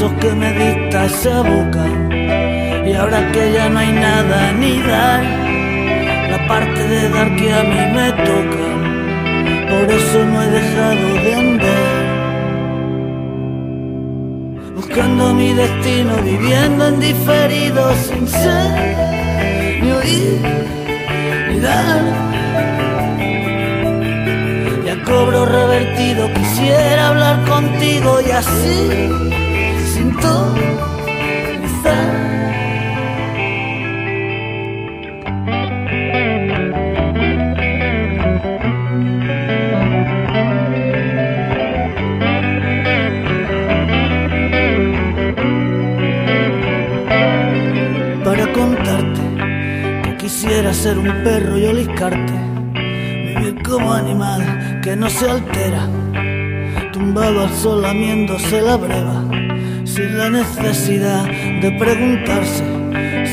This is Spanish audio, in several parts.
versos que me dicta esa boca. Y ahora que ya no hay nada ni dar, la parte de dar que a mí me toca. Por eso no he dejado de andar. Buscando mi destino, viviendo en diferido sin ser ni oír ni dar. Cobro revertido, quisiera hablar contigo y así quisiera ser un perro y oliscarte, vivir como animal que no se altera, tumbado al sol lamiéndose la breva, sin la necesidad de preguntarse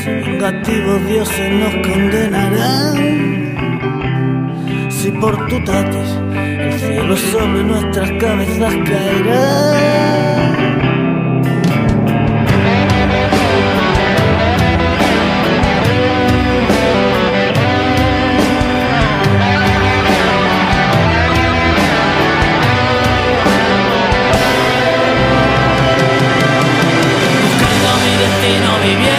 si vengativos dioses nos condenarán. Si por tu tatis el cielo sobre nuestras cabezas caerá. Destino, viviendo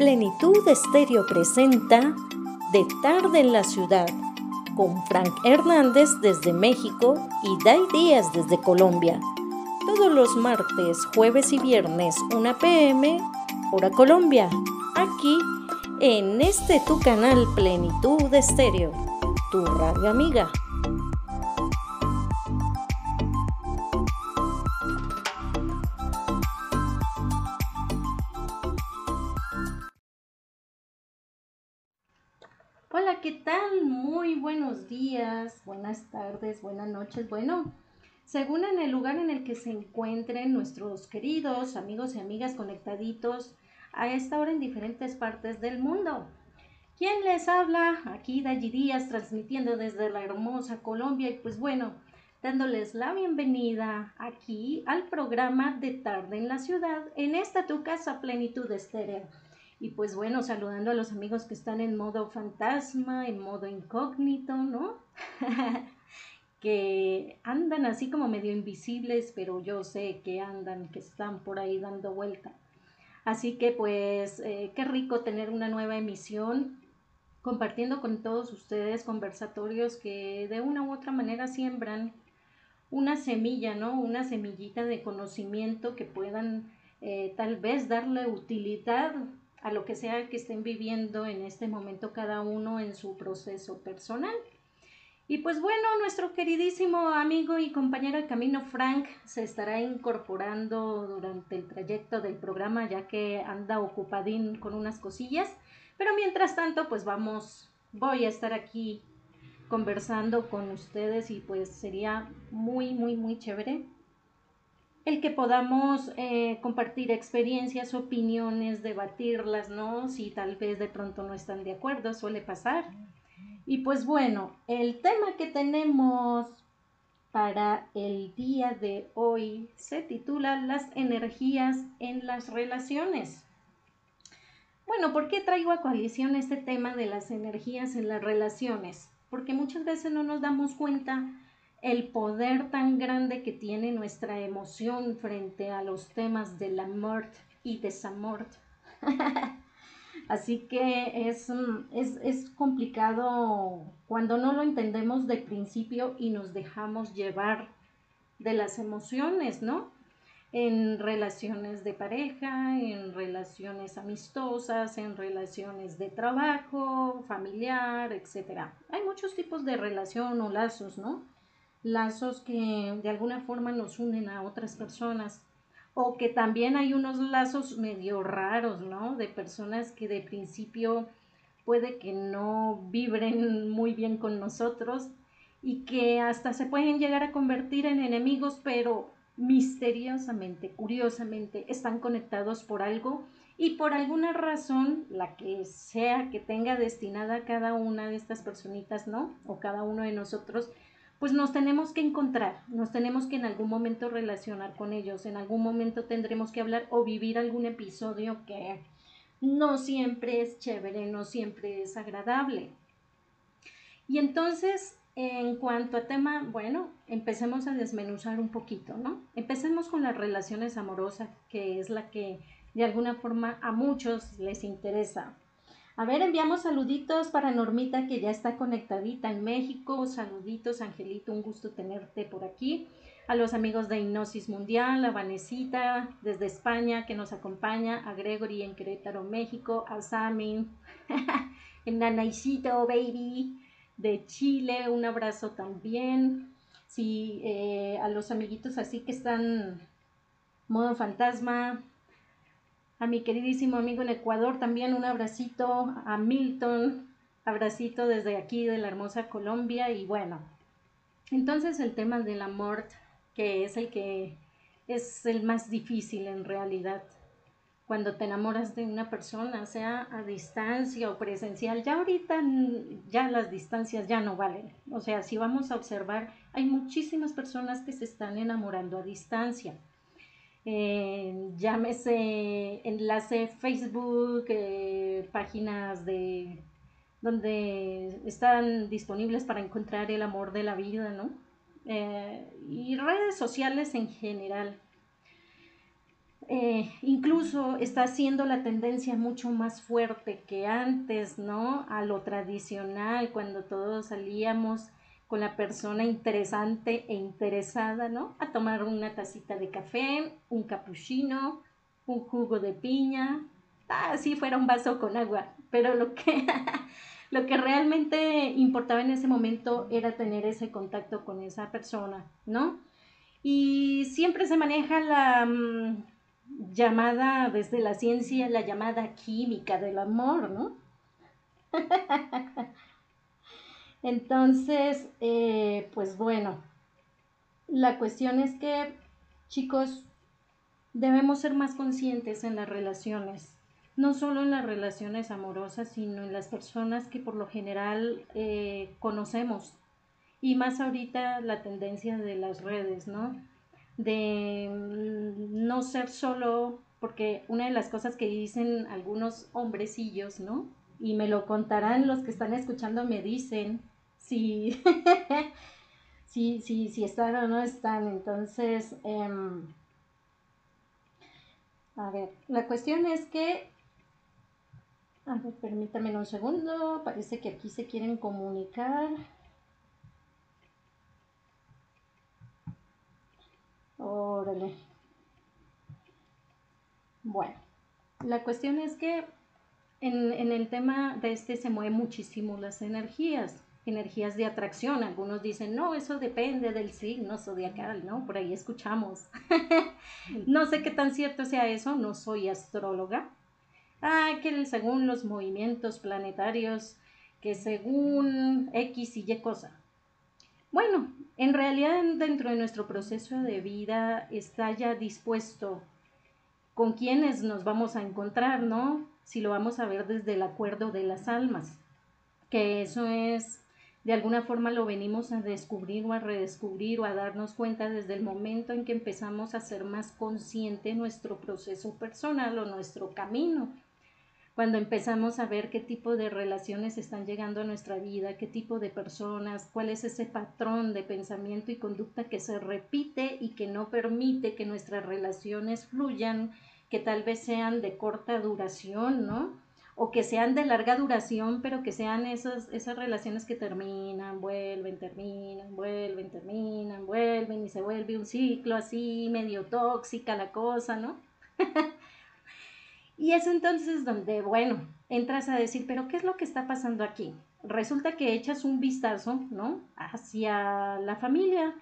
Plenitud Estéreo presenta De tarde en la ciudad con Frank Hernández desde México y Dai Díaz desde Colombia. Todos los martes, jueves y viernes, 1 pm, hora Colombia, aquí en este tu canal Plenitud Estéreo, tu radio amiga. Hola, ¿qué tal? Muy buenos días, buenas tardes, buenas noches. Bueno, según en el lugar en el que se encuentren nuestros queridos amigos y amigas conectaditos a esta hora en diferentes partes del mundo. ¿Quién les habla? Aquí Dayi Díaz transmitiendo desde la hermosa Colombia y pues bueno, dándoles la bienvenida aquí al programa de Tarde en la Ciudad en esta tu casa Plenitud Estéreo. Y pues bueno, saludando a los amigos que están en modo fantasma, en modo incógnito, ¿no? que andan así como medio invisibles, pero yo sé que andan, que están por ahí dando vuelta. Así que pues eh, qué rico tener una nueva emisión compartiendo con todos ustedes conversatorios que de una u otra manera siembran una semilla, ¿no? Una semillita de conocimiento que puedan eh, tal vez darle utilidad a lo que sea que estén viviendo en este momento cada uno en su proceso personal. Y pues bueno, nuestro queridísimo amigo y compañero de camino Frank se estará incorporando durante el trayecto del programa ya que anda ocupadín con unas cosillas. Pero mientras tanto, pues vamos, voy a estar aquí conversando con ustedes y pues sería muy, muy, muy chévere el que podamos eh, compartir experiencias, opiniones, debatirlas, ¿no? Si tal vez de pronto no están de acuerdo, suele pasar. Y pues bueno, el tema que tenemos para el día de hoy se titula Las energías en las relaciones. Bueno, ¿por qué traigo a coalición este tema de las energías en las relaciones? Porque muchas veces no nos damos cuenta el poder tan grande que tiene nuestra emoción frente a los temas del amor y desamor. Así que mm, es, es, complicado cuando no lo entendemos de principio y nos dejamos llevar de las emociones, ¿no? En relaciones de pareja, en relaciones amistosas, en relaciones de trabajo, familiar, etc. Hay muchos tipos de relación o lazos, ¿no? Lazos que de alguna forma nos unen a otras personas o que también hay unos lazos medio raros, ¿no? De personas que de principio puede que no vibren muy bien con nosotros y que hasta se pueden llegar a convertir en enemigos, pero misteriosamente, curiosamente, están conectados por algo y por alguna razón, la que sea que tenga destinada cada una de estas personitas, ¿no? O cada uno de nosotros, pues nos tenemos que encontrar, nos tenemos que en algún momento relacionar con ellos, en algún momento tendremos que hablar o vivir algún episodio que no siempre es chévere, no siempre es agradable. Y entonces, en cuanto a tema, bueno, empecemos a desmenuzar un poquito, ¿no? Empecemos con las relaciones amorosas, que es la que de alguna forma a muchos les interesa. A ver, enviamos saluditos para Normita que ya está conectadita en México. Saluditos, Angelito, un gusto tenerte por aquí. A los amigos de Hipnosis Mundial, a Vanesita desde España que nos acompaña, a Gregory en Querétaro, México, a Samin, en Nanaisito Baby de Chile, un abrazo también. Sí, eh, a los amiguitos así que están modo fantasma, a mi queridísimo amigo en Ecuador también un abracito, a Milton, abracito desde aquí de la hermosa Colombia y bueno, entonces el tema del amor, que es el que es el más difícil en realidad, cuando te enamoras de una persona, sea a distancia o presencial, ya ahorita ya las distancias ya no valen. O sea, si vamos a observar, hay muchísimas personas que se están enamorando a distancia eh, llámese enlace Facebook, eh, páginas de donde están disponibles para encontrar el amor de la vida, ¿no? Eh, y redes sociales en general. Eh, incluso está siendo la tendencia mucho más fuerte que antes, ¿no? A lo tradicional, cuando todos salíamos con la persona interesante e interesada, ¿no? A tomar una tacita de café, un cappuccino, un jugo de piña, ah, si fuera un vaso con agua, pero lo que, lo que realmente importaba en ese momento era tener ese contacto con esa persona, ¿no? Y siempre se maneja la mm, llamada, desde la ciencia, la llamada química del amor, ¿no? Entonces, eh, pues bueno, la cuestión es que, chicos, debemos ser más conscientes en las relaciones, no solo en las relaciones amorosas, sino en las personas que por lo general eh, conocemos. Y más ahorita la tendencia de las redes, ¿no? De mm, no ser solo, porque una de las cosas que dicen algunos hombrecillos, ¿no? Y me lo contarán los que están escuchando, me dicen, si, si, si, están o no están. Entonces, em, a ver, la cuestión es que, a ver, permítanme un segundo, parece que aquí se quieren comunicar. Órale. Bueno, la cuestión es que en, en, el tema de este se mueven muchísimo las energías, energías de atracción. Algunos dicen, no, eso depende del signo zodiacal, ¿no? Por ahí escuchamos. no sé qué tan cierto sea eso, no soy astróloga. Ah, que según los movimientos planetarios, que según X y Y cosa. Bueno, en realidad dentro de nuestro proceso de vida está ya dispuesto con quienes nos vamos a encontrar, ¿no? Si lo vamos a ver desde el acuerdo de las almas, que eso es de alguna forma lo venimos a descubrir o a redescubrir o a darnos cuenta desde el momento en que empezamos a ser más consciente nuestro proceso personal o nuestro camino. Cuando empezamos a ver qué tipo de relaciones están llegando a nuestra vida, qué tipo de personas, cuál es ese patrón de pensamiento y conducta que se repite y que no permite que nuestras relaciones fluyan, que tal vez sean de corta duración, ¿no? O que sean de larga duración, pero que sean esas, esas relaciones que terminan, vuelven, terminan, vuelven, terminan, vuelven y se vuelve un ciclo así medio tóxica la cosa, ¿no? y es entonces donde, bueno, entras a decir, pero ¿qué es lo que está pasando aquí? Resulta que echas un vistazo, ¿no? Hacia la familia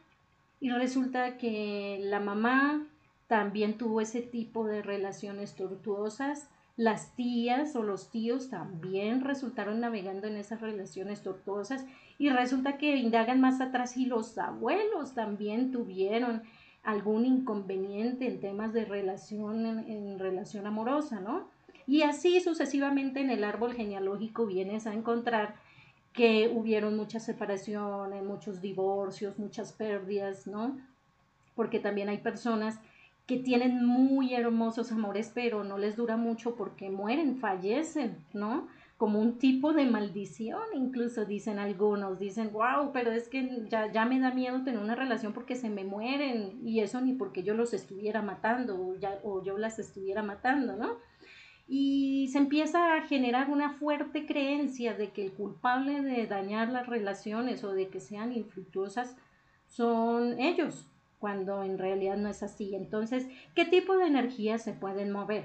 y resulta que la mamá también tuvo ese tipo de relaciones tortuosas, las tías o los tíos también resultaron navegando en esas relaciones tortuosas y resulta que indagan más atrás y los abuelos también tuvieron algún inconveniente en temas de relación, en, relación amorosa, ¿no? Y así sucesivamente en el árbol genealógico vienes a encontrar que hubieron muchas separaciones, muchos divorcios, muchas pérdidas, ¿no? Porque también hay personas que tienen muy hermosos amores, pero no les dura mucho porque mueren, fallecen, ¿no? Como un tipo de maldición, incluso dicen algunos, dicen, wow, pero es que ya, ya me da miedo tener una relación porque se me mueren y eso ni porque yo los estuviera matando o, ya, o yo las estuviera matando, ¿no? Y se empieza a generar una fuerte creencia de que el culpable de dañar las relaciones o de que sean infructuosas son ellos, cuando en realidad no es así. Entonces, ¿qué tipo de energías se pueden mover?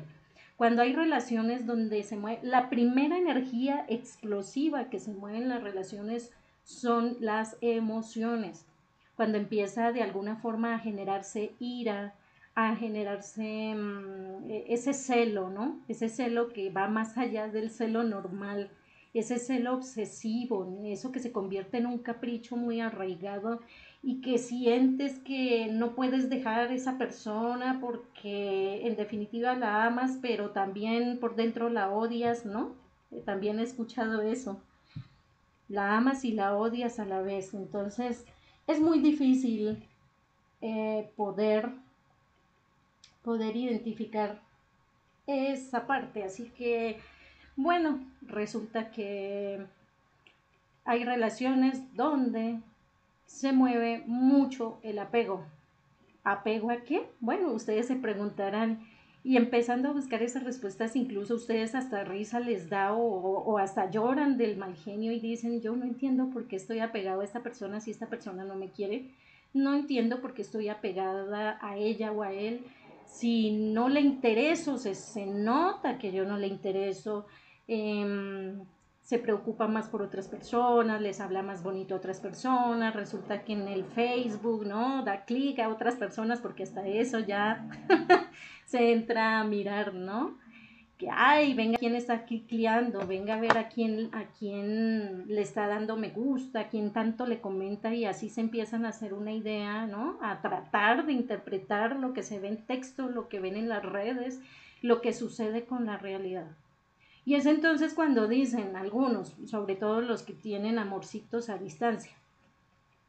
Cuando hay relaciones donde se mueve, la primera energía explosiva que se mueve en las relaciones son las emociones. Cuando empieza de alguna forma a generarse ira, a generarse mm, e-, ese celo, ¿no? Ese celo que va más allá del celo normal, ese celo obsesivo, eso que se convierte en un capricho muy arraigado y que sientes que no puedes dejar a esa persona porque en definitiva la amas, pero también por dentro la odias, ¿no? Eh, también he escuchado eso. La amas y la odias a la vez. Entonces es muy difícil eh, poder, poder identificar esa parte. Así que, bueno, resulta que hay relaciones donde se mueve mucho el apego. ¿Apego a qué? Bueno, ustedes se preguntarán y empezando a buscar esas respuestas, incluso ustedes hasta risa les da o, hasta lloran del mal genio y dicen, yo no entiendo por qué estoy apegado a esta persona si esta persona no me quiere, no entiendo por qué estoy apegada a ella o a él si no le intereso, se, se nota que yo no le intereso, em, se preocupa más por otras personas, les habla más bonito a otras personas, resulta que en el Facebook, ¿no? Da clic a otras personas porque hasta eso ya se entra a mirar, ¿no? Que, ay, venga quién está clicleando, venga a ver a quién, a quién le está dando me gusta, a quién tanto le comenta y así se empiezan a hacer una idea, ¿no? A tratar de interpretar lo que se ve en texto, lo que ven en las redes, lo que sucede con la realidad. Y es entonces cuando dicen algunos, sobre todo los que tienen amorcitos a distancia,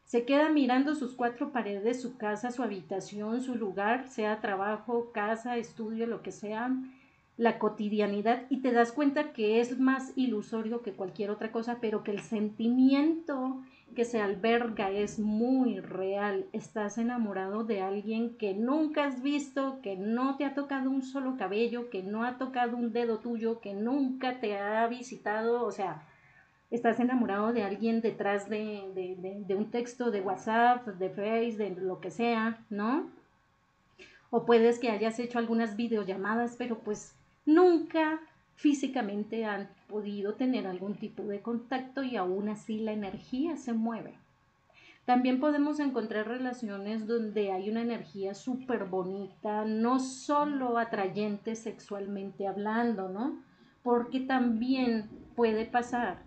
se queda mirando sus cuatro paredes, su casa, su habitación, su lugar, sea trabajo, casa, estudio, lo que sea, la cotidianidad, y te das cuenta que es más ilusorio que cualquier otra cosa, pero que el sentimiento que se alberga es muy real. Estás enamorado de alguien que nunca has visto, que no te ha tocado un solo cabello, que no ha tocado un dedo tuyo, que nunca te ha visitado, o sea, estás enamorado de alguien detrás de, un texto de WhatsApp, de Face, de lo que sea, ¿no? O puedes que hayas hecho algunas videollamadas, pero pues nunca físicamente han podido tener algún tipo de contacto y aún así la energía se mueve. También podemos encontrar relaciones donde hay una energía súper bonita, no solo atrayente sexualmente hablando, ¿no? Porque también puede pasar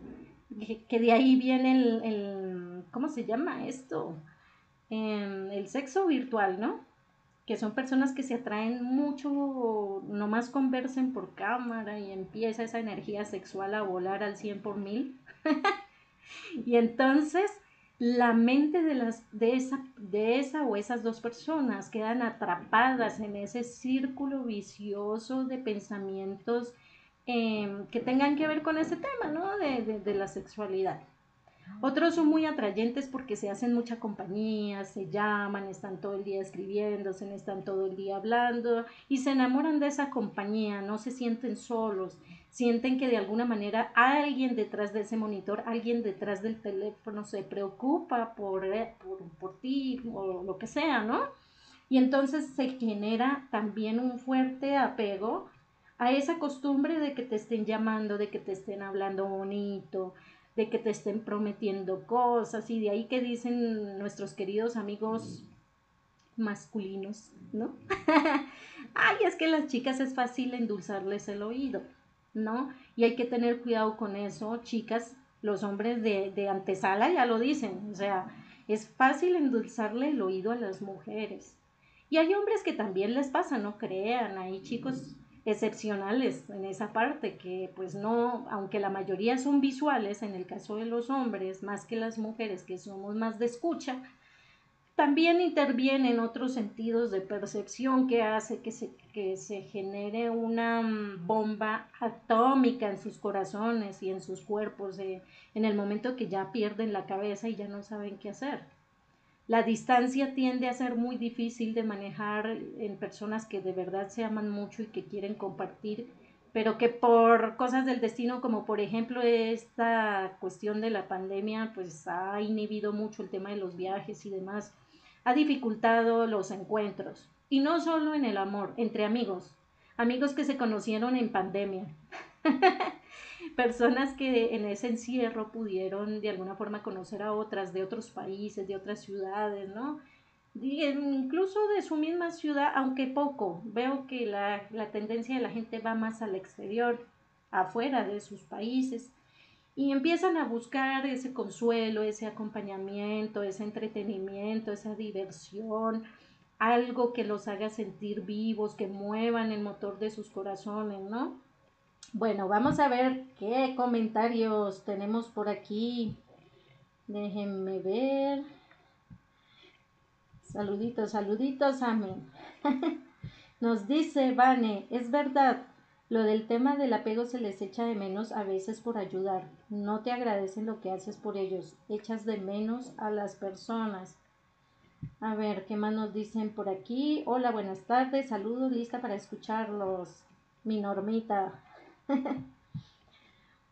que, de ahí viene el, ¿cómo se llama esto? el sexo virtual, ¿no? Que son personas que se atraen mucho, nomás conversen por cámara y empieza esa energía sexual a volar al 100 por mil. y entonces la mente de, las, de, esa, de esa o esas dos personas quedan atrapadas en ese círculo vicioso de pensamientos em, que tengan que ver con ese tema, ¿no? de, de la sexualidad. Otros son muy atrayentes porque se hacen mucha compañía, se llaman, están todo el día escribiéndose, están todo el día hablando y se enamoran de esa compañía, no se sienten solos, sienten que de alguna manera alguien detrás de ese monitor, alguien detrás del teléfono se preocupa por, eh, por, por ti o lo que sea, ¿no? Y entonces se genera también un fuerte apego a esa costumbre de que te estén llamando, de que te estén hablando bonito, de que te estén prometiendo cosas y de ahí que dicen nuestros queridos amigos masculinos, ¿no? Ay, es que las chicas es fácil endulzarles el oído, ¿no? Y hay que tener cuidado con eso, chicas, los hombres de, de antesala ya lo dicen, o sea, es fácil endulzarle el oído a las mujeres. Y hay hombres que también les pasa, no crean, hay chicos excepcionales en esa parte, que pues no, aunque la mayoría son visuales, en el caso de los hombres, más que las mujeres que somos más de escucha, también intervienen otros sentidos de percepción que hace que se, que se genere una mm, bomba atómica en sus corazones y en sus cuerpos en el momento que ya pierden la cabeza y ya no saben qué hacer. La distancia tiende a ser muy difícil de manejar en personas que de verdad se aman mucho y que quieren compartir, pero que por cosas del destino, como por ejemplo esta cuestión de la pandemia, pues ha inhibido mucho el tema de los viajes y demás, ha dificultado los encuentros. Y no solo en el amor, entre amigos, amigos que se conocieron en pandemia. personas que en ese encierro pudieron de alguna forma conocer a otras de otros países, de otras ciudades, ¿no? incluso de su misma ciudad, aunque poco, veo que la, la tendencia de la gente va más al exterior, afuera de sus países, y empiezan a buscar ese consuelo, ese acompañamiento, ese entretenimiento, esa diversión, algo que los haga sentir vivos, que muevan el motor de sus corazones, ¿no? Bueno, vamos a ver qué comentarios tenemos por aquí. Déjenme ver. Saluditos, saluditos, amén. Nos dice Vane, es verdad, lo del tema del apego se les echa de menos a veces por ayudar. No te agradecen lo que haces por ellos. Echas de menos a las personas. A ver, ¿qué más nos dicen por aquí? Hola, buenas tardes. Saludos, lista para escucharlos. Mi normita.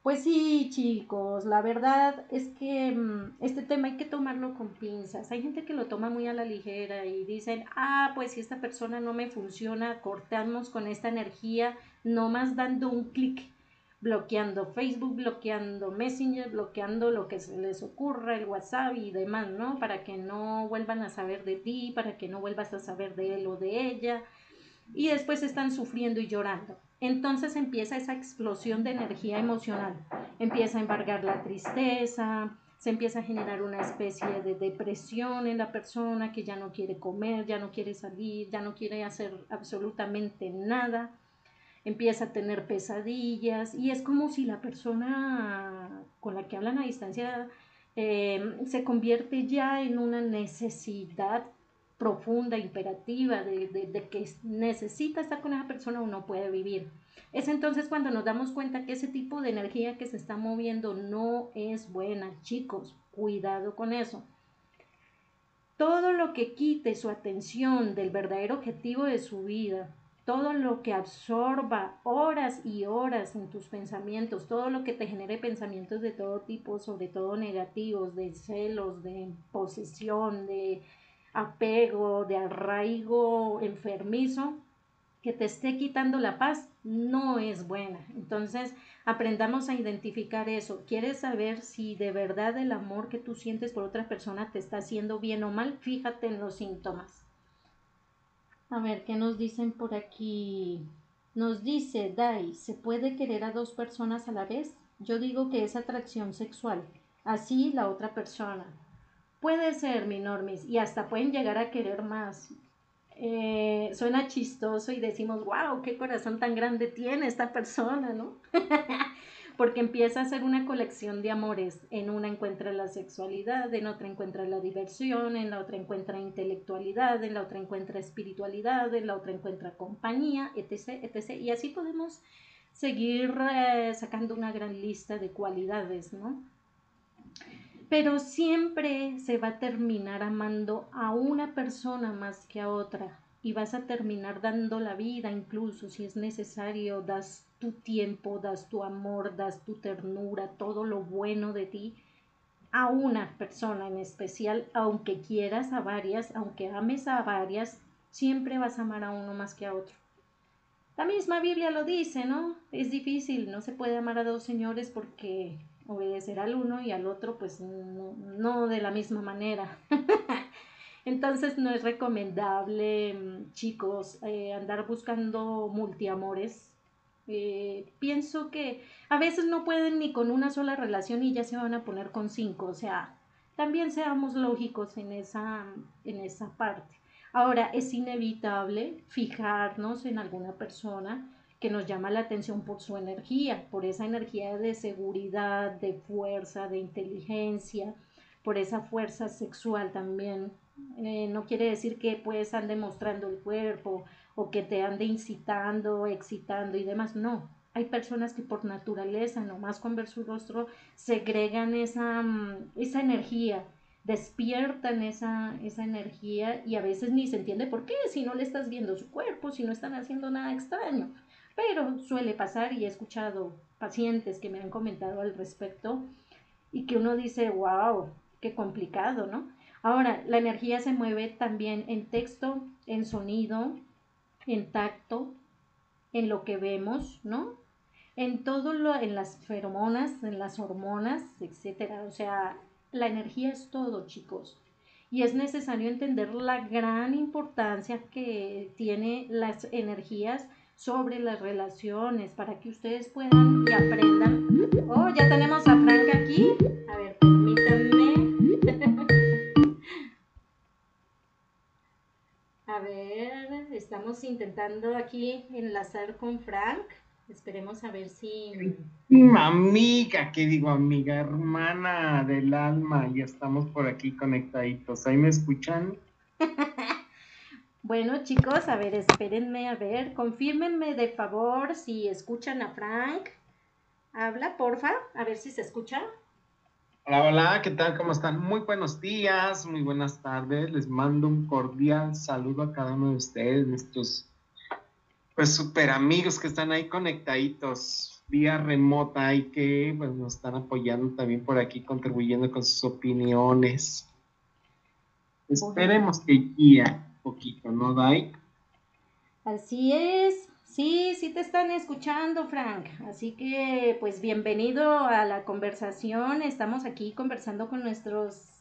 Pues sí, chicos, la verdad es que mm, este tema hay que tomarlo con pinzas. Hay gente que lo toma muy a la ligera y dicen, ah, pues si esta persona no me funciona, cortamos con esta energía, nomás dando un clic, bloqueando Facebook, bloqueando Messenger, bloqueando lo que se les ocurra, el WhatsApp y demás, ¿no? Para que no vuelvan a saber de ti, para que no vuelvas a saber de él o de ella. Y después están sufriendo y llorando entonces empieza esa explosión de energía emocional, empieza a embargar la tristeza, se empieza a generar una especie de depresión en la persona que ya no quiere comer, ya no quiere salir, ya no quiere hacer absolutamente nada, empieza a tener pesadillas y es como si la persona con la que hablan a distancia eh, se convierte ya en una necesidad profunda, imperativa, de, de, que necesita estar con esa persona o no puede vivir. Es entonces cuando nos damos cuenta que ese tipo de energía que se está moviendo no es buena. Chicos, cuidado con eso. Todo lo que quite su atención del verdadero objetivo de su vida, todo lo que absorba horas y horas en tus pensamientos, todo lo que te genere pensamientos de todo tipo, sobre todo negativos, de celos, de posesión, de apego, de arraigo enfermizo que te esté quitando la paz, no es buena. Entonces, aprendamos a identificar eso. ¿Quieres saber si de verdad el amor que tú sientes por otra persona te está haciendo bien o mal? Fíjate en los síntomas. A ver, ¿qué nos dicen por aquí? Nos dice Dai, ¿se puede querer a dos personas a la vez? Yo digo que es atracción sexual. Así la otra persona. Puede ser, mi normis, y hasta pueden llegar a querer más. Eh, suena chistoso y decimos, wow, qué corazón tan grande tiene esta persona, ¿no? Porque empieza a ser una colección de amores. En una encuentra la sexualidad, en otra encuentra la diversión, en la otra encuentra intelectualidad, en la otra encuentra espiritualidad, en la otra encuentra compañía, etc., etc. Y así podemos seguir eh, sacando una gran lista de cualidades, ¿no? Pero siempre se va a terminar amando a una persona más que a otra y vas a terminar dando la vida incluso si es necesario, das tu tiempo, das tu amor, das tu ternura, todo lo bueno de ti a una persona en especial, aunque quieras a varias, aunque ames a varias, siempre vas a amar a uno más que a otro. La misma Biblia lo dice, ¿no? Es difícil, no se puede amar a dos señores porque obedecer al uno y al otro pues no, de la misma manera. Entonces no es recomendable, mm, chicos, eh, andar buscando multiamores. Eh, pienso que a veces no pueden ni con una sola relación y ya se van a poner con cinco. O sea, también seamos lógicos en esa, en esa parte. Ahora, es inevitable fijarnos en alguna persona que nos llama la atención por su energía, por esa energía de seguridad, de fuerza, de inteligencia, por esa fuerza sexual también. Eh, no quiere decir que pues ande mostrando el cuerpo o que te ande incitando, excitando y demás, no. Hay personas que por naturaleza, nomás con ver su rostro, segregan esa, mm, esa energía, despiertan esa, esa energía y a veces ni se entiende por qué, si no le estás viendo su cuerpo, si no están haciendo nada extraño pero suele pasar y he escuchado pacientes que me han comentado al respecto y que uno dice, wow, qué complicado, ¿no? Ahora, la energía se mueve también en texto, en sonido, en tacto, en lo que vemos, ¿no? En todo lo, en las feromonas, en las hormonas, etcétera. O sea, la energía es todo, chicos. Y es necesario entender la gran importancia que tiene las energías sobre las relaciones para que ustedes puedan y aprendan. Oh, ya tenemos a Frank aquí. A ver, permítanme. a ver, estamos intentando aquí enlazar con Frank. Esperemos a ver si. Amiga, ¿qué digo, amiga? Hermana del alma, ya estamos por aquí conectaditos. ¿Ahí me escuchan? Bueno, chicos, a ver, espérenme, a ver, confírmenme de favor si escuchan a Frank. Habla, porfa, a ver si se escucha. Hola, hola, ¿qué tal? ¿Cómo están? Muy buenos días, muy buenas tardes. Les mando un cordial saludo a cada uno de ustedes, nuestros, pues, super amigos que están ahí conectaditos. vía remota y que pues, nos están apoyando también por aquí, contribuyendo con sus opiniones. Esperemos que guía poquito, ¿no, Dai? Así es. Sí, sí te están escuchando, Frank. Así que, pues bienvenido a la conversación. Estamos aquí conversando con nuestros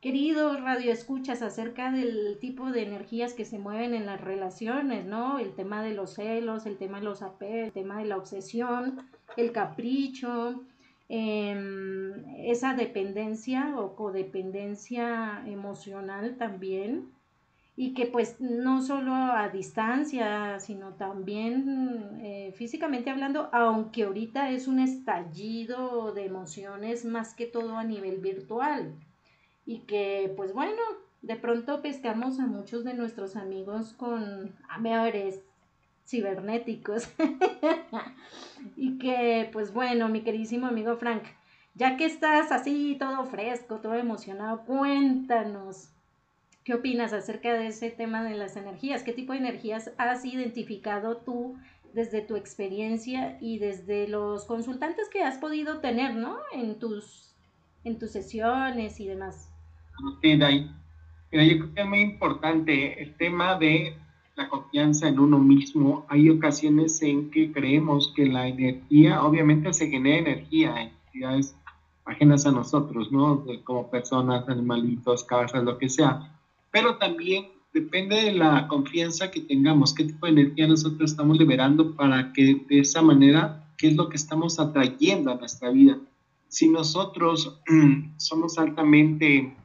queridos radioescuchas acerca del tipo de energías que se mueven en las relaciones, ¿no? El tema de los celos, el tema de los apelos, el tema de la obsesión, el capricho, em, esa dependencia o codependencia emocional también y que pues no solo a distancia, sino también eh, físicamente hablando, aunque ahorita es un estallido de emociones más que todo a nivel virtual. Y que pues bueno, de pronto pescamos a muchos de nuestros amigos con amores cibernéticos. Y que pues bueno, mi queridísimo amigo Frank, ya que estás así todo fresco, todo emocionado, cuéntanos ¿Qué opinas acerca de ese tema de las energías? ¿Qué tipo de energías has identificado tú desde tu experiencia y desde los consultantes que has podido tener, ¿no? En tus, en tus sesiones y demás. Sí, Dai. yo creo que es muy importante el tema de la confianza en uno mismo. Hay ocasiones en que creemos que la energía, obviamente se genera energía, entidades ajenas a nosotros, ¿no? Como personas, animalitos, cabezas, lo que sea pero también depende de la confianza que tengamos, qué tipo de energía nosotros estamos liberando para que de esa manera, qué es lo que estamos atrayendo a nuestra vida. Si nosotros somos altamente,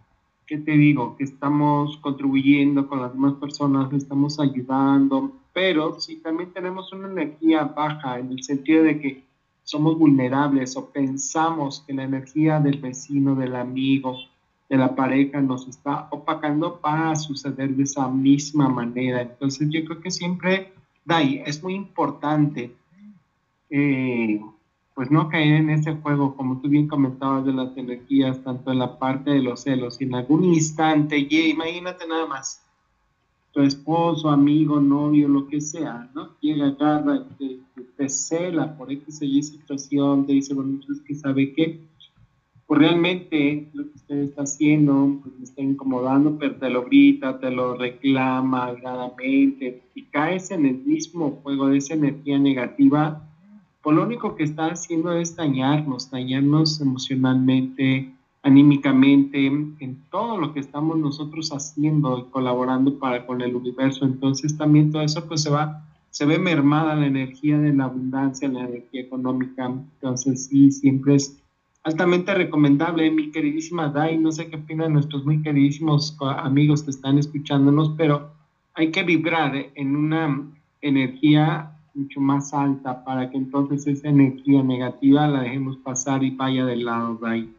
¿qué te digo? Que estamos contribuyendo con las demás personas, estamos ayudando, pero si también tenemos una energía baja en el sentido de que somos vulnerables o pensamos que la energía del vecino, del amigo, de la pareja nos está opacando para suceder de esa misma manera. Entonces yo creo que siempre, Dai, es muy importante eh, pues no caer en ese juego, como tú bien comentabas, de las energías, tanto en la parte de los celos, en algún instante, y imagínate nada más, tu esposo, amigo, novio, lo que sea, ¿no? Llega, agarra, te, te, cela por X y situación, te dice, bueno, pues es que sabe qué, pues realmente lo que usted está haciendo, pues me está incomodando, pero te lo grita, te lo reclama agrademente y caes en el mismo juego de esa energía negativa, pues lo único que está haciendo es dañarnos, dañarnos emocionalmente, anímicamente, en todo lo que estamos nosotros haciendo y colaborando para con el universo. Entonces también todo eso pues se va, se ve mermada la energía de la abundancia, la energía económica. Entonces sí, siempre es altamente recomendable, mi queridísima Dai. No sé qué opinan nuestros muy queridísimos amigos que están escuchándonos, pero hay que vibrar en una energía mucho más alta para que entonces esa energía negativa la dejemos pasar y vaya del lado Dai.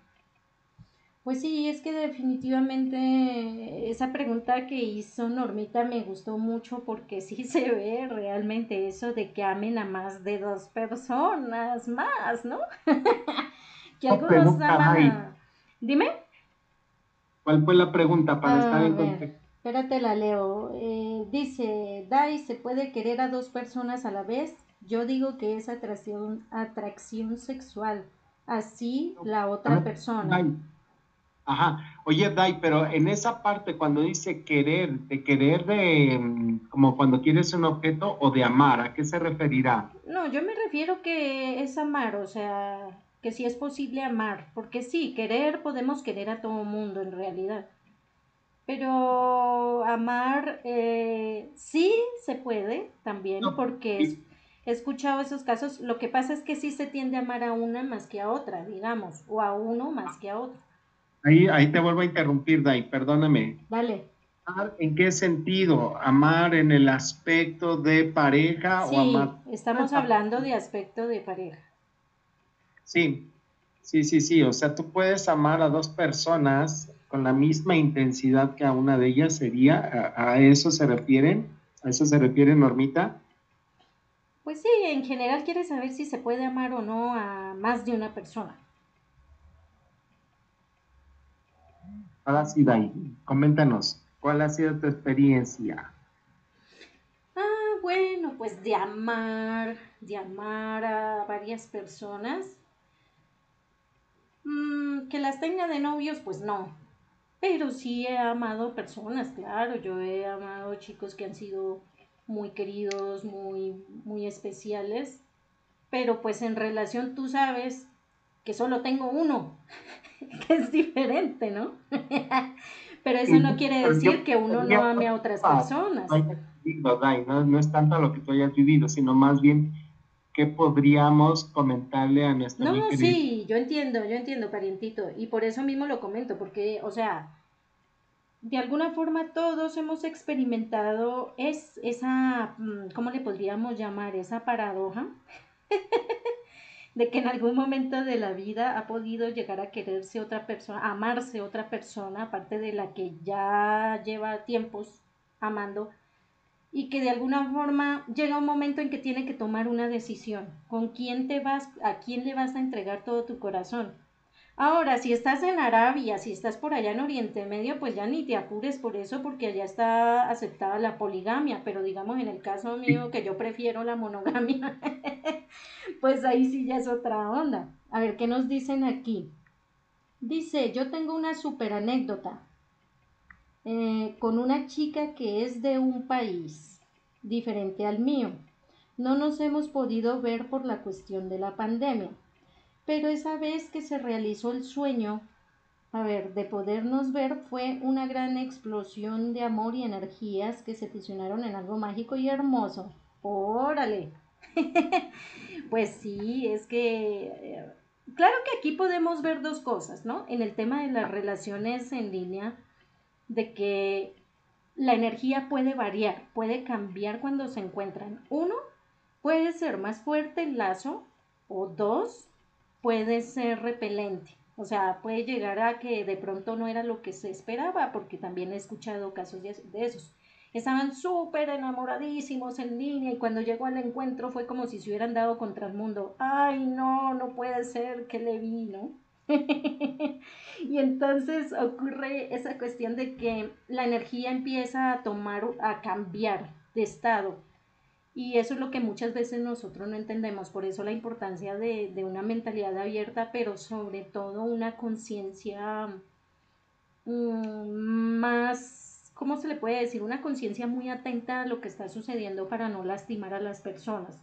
Pues sí, es que definitivamente esa pregunta que hizo Normita me gustó mucho porque sí se ve realmente eso de que amen a más de dos personas más, ¿no? que algunos Dime. ¿Cuál fue la pregunta para estar en contexto? Espérate, la leo. Eh, dice, Dai, ¿se puede querer a dos personas a la vez? Yo digo que es atracción, atracción sexual. Así la otra persona. Ajá. Oye, Dai, pero en esa parte cuando dice querer, de querer de mm, como cuando quieres un objeto o de amar, ¿a qué se referirá? No, yo me refiero que es amar, o sea, que si es posible amar, porque sí, querer podemos querer a todo mundo en realidad, pero amar eh, sí se puede también, porque he escuchado esos casos, lo que pasa es que sí se tiende a amar a una más que a otra, digamos, o a uno más que a otro. Ahí, ahí te vuelvo a interrumpir, Dai, perdóname. Dale. ¿En qué sentido? ¿Amar en el aspecto de pareja o amar? Estamos hablando de aspecto de pareja. Sí, sí, sí, sí. O sea, tú puedes amar a dos personas con la misma intensidad que a una de ellas sería, ¿a, eso se refieren? ¿A eso se refiere Normita? Pues sí, en general quiere saber si se puede amar o no a más de una persona. Ahora sí, Dai, coméntanos, ¿cuál ha sido tu experiencia? Ah, bueno, pues de amar, de amar a varias personas. Que las tenga de novios, pues no. Pero sí he amado personas, claro. Yo he amado chicos que han sido muy queridos, muy, muy especiales. Pero pues en relación tú sabes que solo tengo uno, que es diferente, ¿no? Pero eso no quiere decir que uno no ame a otras personas. No, no es tanto lo que tú hayas vivido, sino más bien qué podríamos comentarle a nuestra No, sí, yo entiendo, yo entiendo, parientito, y por eso mismo lo comento, porque, o sea, de alguna forma todos hemos experimentado es esa, mm, ¿cómo le podríamos llamar? Esa paradoja de que en algún momento de la vida ha podido llegar a quererse otra persona, amarse otra persona, aparte de la que ya lleva tiempos amando, y que de alguna forma llega un momento en que tiene que tomar una decisión, con quién te vas, a quién le vas a entregar todo tu corazón. Ahora, si estás en Arabia, si estás por allá en Oriente Medio, pues ya ni te apures por eso, porque allá está aceptada la poligamia, pero digamos en el caso mío que yo prefiero la monogamia, pues ahí sí ya es otra onda. A ver, ¿qué nos dicen aquí? Dice, yo tengo una super anécdota eh, con una chica que es de un país diferente al mío. No nos hemos podido ver por la cuestión de la pandemia pero esa vez que se realizó el sueño, a ver, de podernos ver, fue una gran explosión de amor y energías que se fusionaron en algo mágico y hermoso. Órale. pues sí, es que... Eh, claro que aquí podemos ver dos cosas, ¿no? En el tema de las relaciones en línea, de que la energía puede variar, puede cambiar cuando se encuentran. Uno, puede ser más fuerte el lazo, o dos, puede ser repelente. O sea, puede llegar a que de pronto no era lo que se esperaba, porque también he escuchado casos de, esos. Estaban súper enamoradísimos en línea y cuando llegó al encuentro fue como si se hubieran dado contra el mundo. Ay, no, no puede ser que le vi, ¿no? y entonces ocurre esa cuestión de que la energía empieza a tomar, a cambiar de estado y eso es lo que muchas veces nosotros no entendemos, por eso la importancia de, una mentalidad abierta, pero sobre todo una conciencia mm, más, ¿cómo se le puede decir? Una conciencia muy atenta a lo que está sucediendo para no lastimar a las personas,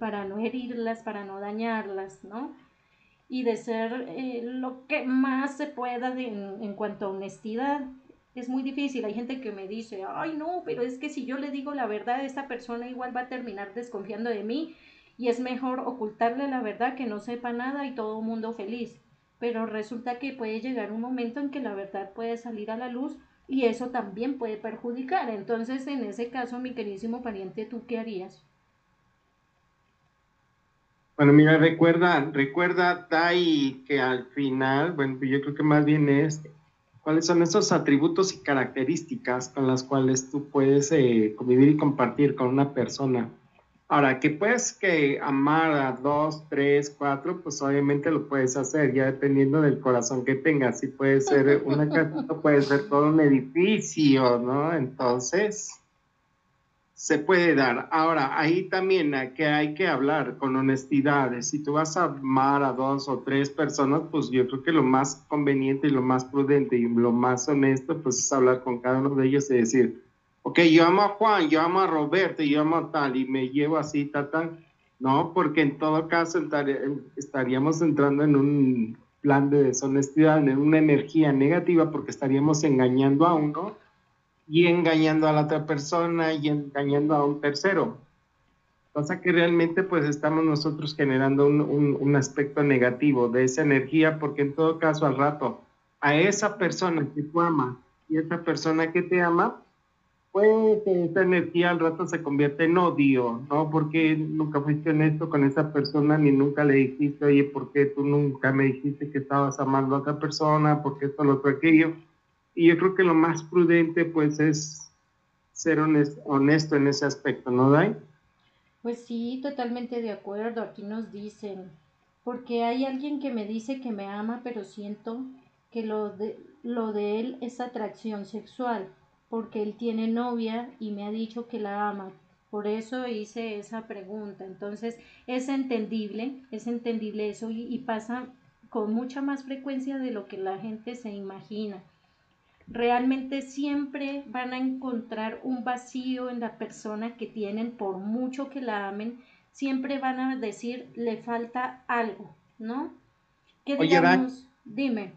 para no herirlas, para no dañarlas, ¿no? Y de ser eh, lo que más se pueda en, en cuanto a honestidad es muy difícil. Hay gente que me dice, ay no, pero es que si yo le digo la verdad, esta persona igual va a terminar desconfiando de mí y es mejor ocultarle la verdad que no sepa nada y todo mundo feliz. Pero resulta que puede llegar un momento en que la verdad puede salir a la luz y eso también puede perjudicar. Entonces, en ese caso, mi queridísimo pariente, ¿tú qué harías? Bueno, mira, recuerda, recuerda, Tai, que al final, bueno, yo creo que más bien es cuáles son esos atributos y características con las cuales tú puedes eh, convivir y compartir con una persona. Ahora, que puedes que amar a dos, tres, cuatro, pues obviamente lo puedes hacer, ya dependiendo del corazón que tengas. Si puede ser una casa, puede ser todo un edificio, ¿no? Entonces, se puede dar. Ahora, ahí también que, hay que hablar con honestidad. Si tú vas a amar a dos o tres personas, pues yo creo que lo más conveniente y lo más prudente y lo más honesto, pues es hablar con cada uno de ellos y decir, ok, yo amo a Juan, yo amo a Roberto, yo amo a tal, y me llevo así, tal, tal. No, porque en todo caso estaríamos entrando en un plan de deshonestidad, en una energía negativa, porque estaríamos engañando a uno y engañando a la otra persona y engañando a un tercero. Cosa que realmente pues estamos nosotros generando un, un, aspecto negativo de esa energía porque en todo caso al rato a esa persona que tú amas y esa persona que te ama, pues esa energía al rato se convierte en odio, ¿no? Porque nunca fuiste honesto con esa persona ni nunca le dijiste, oye, ¿por qué tú nunca me dijiste que estabas amando a otra persona? ¿Por qué esto, lo otro, aquello? Y yo creo que lo más prudente pues es ser honesto, en ese aspecto, ¿no, Dai? Pues sí, totalmente de acuerdo. Aquí nos dicen, porque hay alguien que me dice que me ama, pero siento que lo de, lo de él es atracción sexual, porque él tiene novia y me ha dicho que la ama, Por eso hice esa pregunta. Entonces, es entendible, es entendible eso y, pasa con mucha más frecuencia de lo que la gente se imagina. Realmente siempre van a encontrar un vacío en la persona que tienen, por mucho que la amen, siempre van a decir, le falta algo, ¿no? ¿Qué digamos? Dime.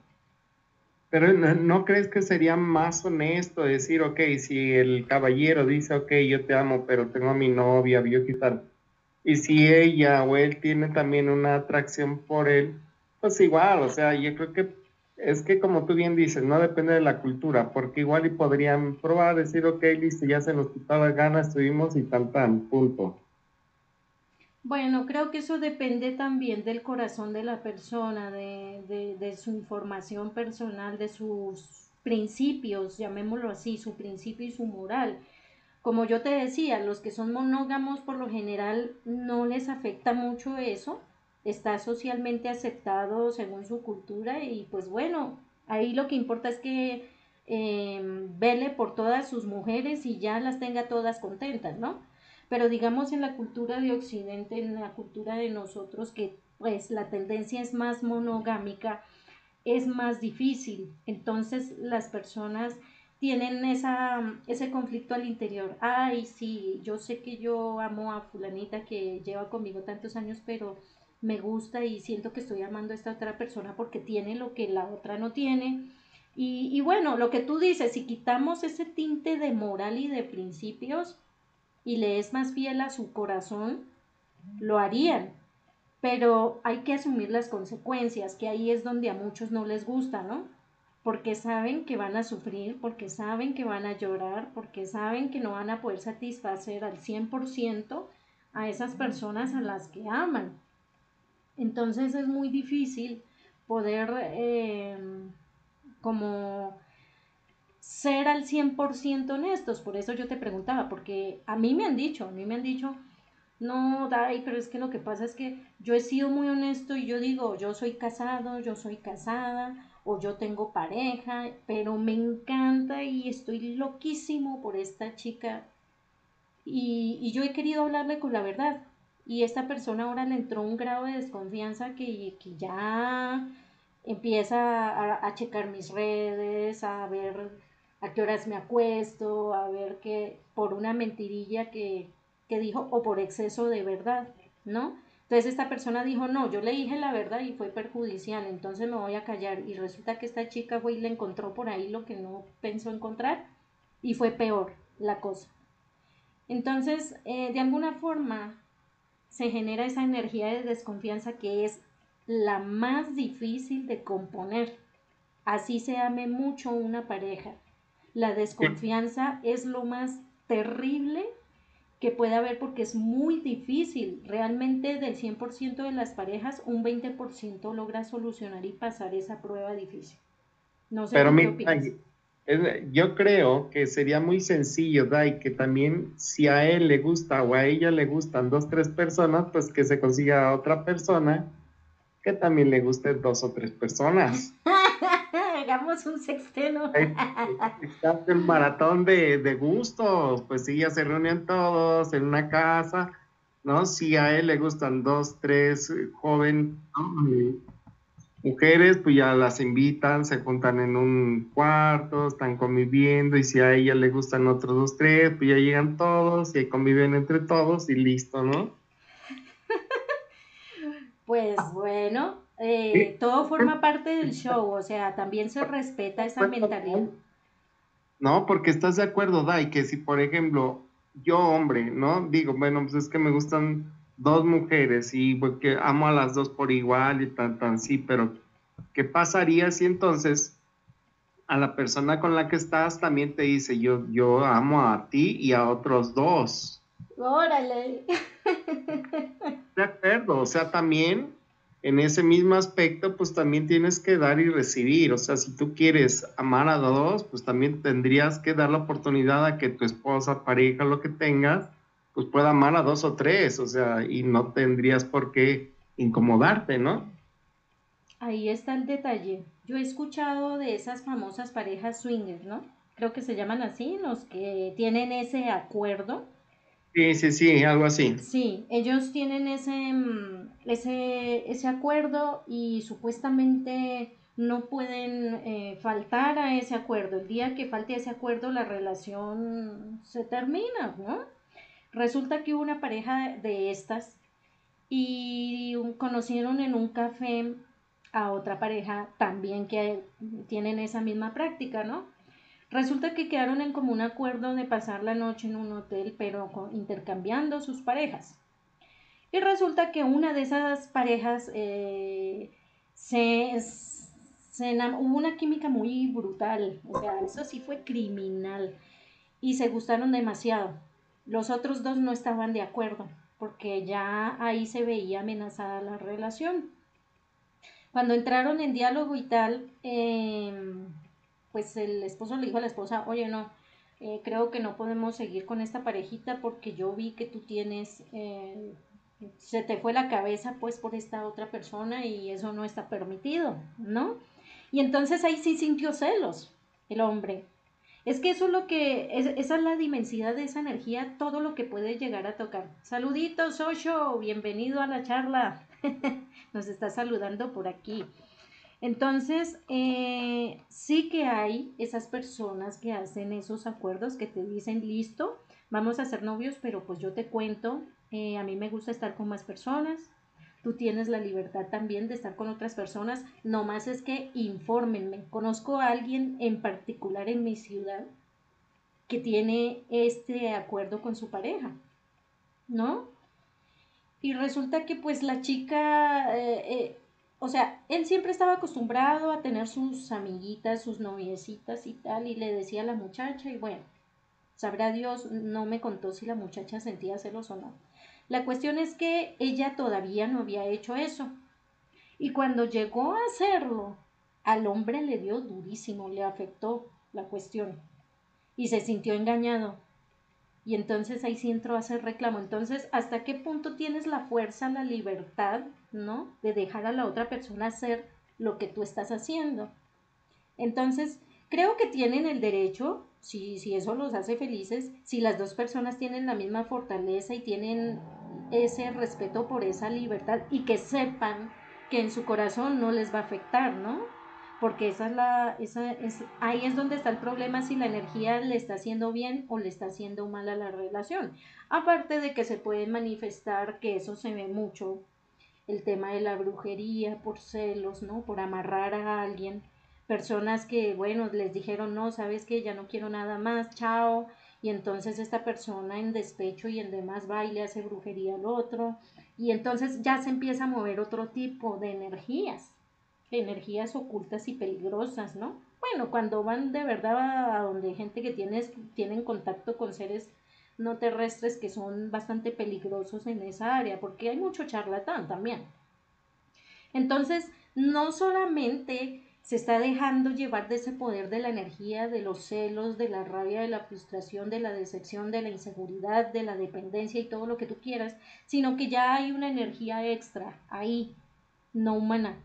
Pero ¿no, crees que sería más honesto decir, ok, si el caballero dice, ok, yo te amo, pero tengo a mi novia, yo qué tal? Y si ella o él tiene también una atracción por él, pues igual, o sea, yo creo que es que como tú bien dices, no depende de la cultura, porque igual y podrían probar, decir, ok, listo, ya se nos quitó la gana, estuvimos y tan tan, punto. Bueno, creo que eso depende también del corazón de la persona, de, de, su información personal, de sus principios, llamémoslo así, su principio y su moral. Como yo te decía, los que son monógamos por lo general no les afecta mucho eso, está socialmente aceptado según su cultura y pues bueno, ahí lo que importa es que eh, vele por todas sus mujeres y ya las tenga todas contentas, ¿no? pero digamos en la cultura de Occidente, en la cultura de nosotros, que pues la tendencia es más monogámica, es más difícil. Entonces las personas tienen esa, ese conflicto al interior. Ay, sí, yo sé que yo amo a fulanita que lleva conmigo tantos años, pero me gusta y siento que estoy amando a esta otra persona porque tiene lo que la otra no tiene. Y, y bueno, lo que tú dices, si quitamos ese tinte de moral y de principios, y le es más fiel a su corazón, lo harían. Pero hay que asumir las consecuencias, que ahí es donde a muchos no les gusta, ¿no? Porque saben que van a sufrir, porque saben que van a llorar, porque saben que no van a poder satisfacer al 100% a esas personas a las que aman. Entonces es muy difícil poder eh, como ser al 100% honestos. Por eso yo te preguntaba, porque a mí me han dicho, a mí me han dicho, no, Dai, pero es que lo que pasa es que yo he sido muy honesto y yo digo, yo soy casado, yo soy casada, o yo tengo pareja, pero me encanta y estoy loquísimo por esta chica. Y, yo he querido hablarle con la verdad. Y esta persona ahora le entró un grado de desconfianza que, que ya empieza a, a checar mis redes, a ver a qué horas me acuesto, a ver qué, por una mentirilla que, que dijo o por exceso de verdad, ¿no? Entonces esta persona dijo, no, yo le dije la verdad y fue perjudicial, entonces me voy a callar. Y resulta que esta chica fue y le encontró por ahí lo que no pensó encontrar y fue peor la cosa. Entonces, eh, de alguna forma, se genera esa energía de desconfianza que es la más difícil de componer. Así se ame mucho una pareja. La desconfianza es lo más terrible que puede haber porque es muy difícil. Realmente del 100% de las parejas, un 20% logra solucionar y pasar esa prueba difícil. No sé Pero qué opinas. Yo creo que sería muy sencillo, Dai, que también si a él le gusta o a ella le gustan dos, tres personas, pues que se consiga a otra persona que también le guste dos o tres personas. Hagamos un sexteno. el maratón de, de gustos, pues sí, ya se reúnen todos en una casa, ¿no? Si a él le gustan dos, tres eh, joven mujeres, pues ya las invitan, se juntan en un cuarto, están conviviendo, y si a ella le gustan otros dos, tres, pues ya llegan todos y conviven entre todos y listo, ¿no? Pues bueno, eh, todo forma parte del show, o sea, también se respeta esa mentalidad. No, porque estás de acuerdo, Dai, que si por ejemplo yo hombre, ¿no? Digo, bueno, pues es que me gustan dos mujeres y porque amo a las dos por igual y tan, tan, sí, pero ¿qué pasaría si entonces a la persona con la que estás también te dice, yo, yo amo a ti y a otros dos? Órale. De acuerdo, o sea, también en ese mismo aspecto, pues también tienes que dar y recibir. O sea, si tú quieres amar a dos, pues también tendrías que dar la oportunidad a que tu esposa, pareja, lo que tengas, pues pueda amar a dos o tres. O sea, y no tendrías por qué incomodarte, ¿no? Ahí está el detalle. Yo he escuchado de esas famosas parejas swingers, ¿no? Creo que se llaman así, los que tienen ese acuerdo Sí, sí, sí, algo así. Sí, ellos tienen ese, mm, ese, ese acuerdo y supuestamente no pueden eh, faltar a ese acuerdo. El día que falte ese acuerdo, la relación se termina, ¿no? Resulta que hubo una pareja de estas y conocieron en un café a otra pareja también que tienen esa misma práctica, ¿no? Resulta que quedaron en común acuerdo de pasar la noche en un hotel, pero intercambiando sus parejas. Y resulta que una de esas parejas eh, se, hubo una química muy brutal, o sea, eso sí fue criminal, y se gustaron demasiado. Los otros dos no estaban de acuerdo, porque ya ahí se veía amenazada la relación. Cuando entraron en diálogo y tal, eh, pues el esposo le dijo a la esposa, oye, no, eh, creo que no podemos seguir con esta parejita porque yo vi que tú tienes, eh, se te fue la cabeza pues por esta otra persona y eso no está permitido, ¿no? Y entonces ahí sí sintió celos el hombre. Es que eso es lo que, esa es la dimensidad de esa energía, todo lo que puede llegar a tocar. Saluditos, Osho, bienvenido a la charla. Nos está saludando por aquí. Entonces, eh, sí que hay esas personas que hacen esos acuerdos que te dicen, listo, vamos a ser novios, pero pues yo te cuento, eh, a mí me gusta estar con más personas, tú tienes la libertad también de estar con otras personas, no más es que infórmenme. Conozco a alguien en particular en mi ciudad que tiene este acuerdo con su pareja, ¿no? Y resulta que pues la chica eh, o sea, él siempre estaba acostumbrado a tener sus amiguitas, sus noviecitas y tal, y le decía a la muchacha, y bueno, sabrá Dios, no me contó si la muchacha sentía celos o no. La cuestión es que ella todavía no había hecho eso. Y cuando llegó a hacerlo, al hombre le dio durísimo, le afectó la cuestión. Y se sintió engañado. Y entonces ahí sí entró a hacer reclamo. Entonces, ¿hasta qué punto tienes la fuerza, la libertad, ¿no? De dejar a la otra persona hacer lo que tú estás haciendo. Entonces, creo que tienen el derecho, si, si eso los hace felices, si las dos personas tienen la misma fortaleza y tienen ese respeto por esa libertad y que sepan que en su corazón no les va a afectar, ¿no? porque esa es la, esa es, ahí es donde está el problema si la energía le está haciendo bien o le está haciendo mal a la relación. Aparte de que se puede manifestar que eso se ve mucho, el tema de la brujería por celos, ¿no? Por amarrar a alguien. Personas que, bueno, les dijeron, no, sabes que ya no quiero nada más, chao. Y entonces esta persona en despecho y en demás va y le hace brujería al otro. Y entonces ya se empieza a mover otro tipo de energías energías ocultas y peligrosas, ¿no? Bueno, cuando van de verdad a donde hay gente que tiene, tienen contacto con seres no terrestres que son bastante peligrosos en esa área, porque hay mucho charlatán también. Entonces, no solamente se está dejando llevar de ese poder de la energía, de los celos, de la rabia, de la frustración, de la decepción, de la inseguridad, de la dependencia y todo lo que tú quieras, sino que ya hay una energía extra ahí, no humana,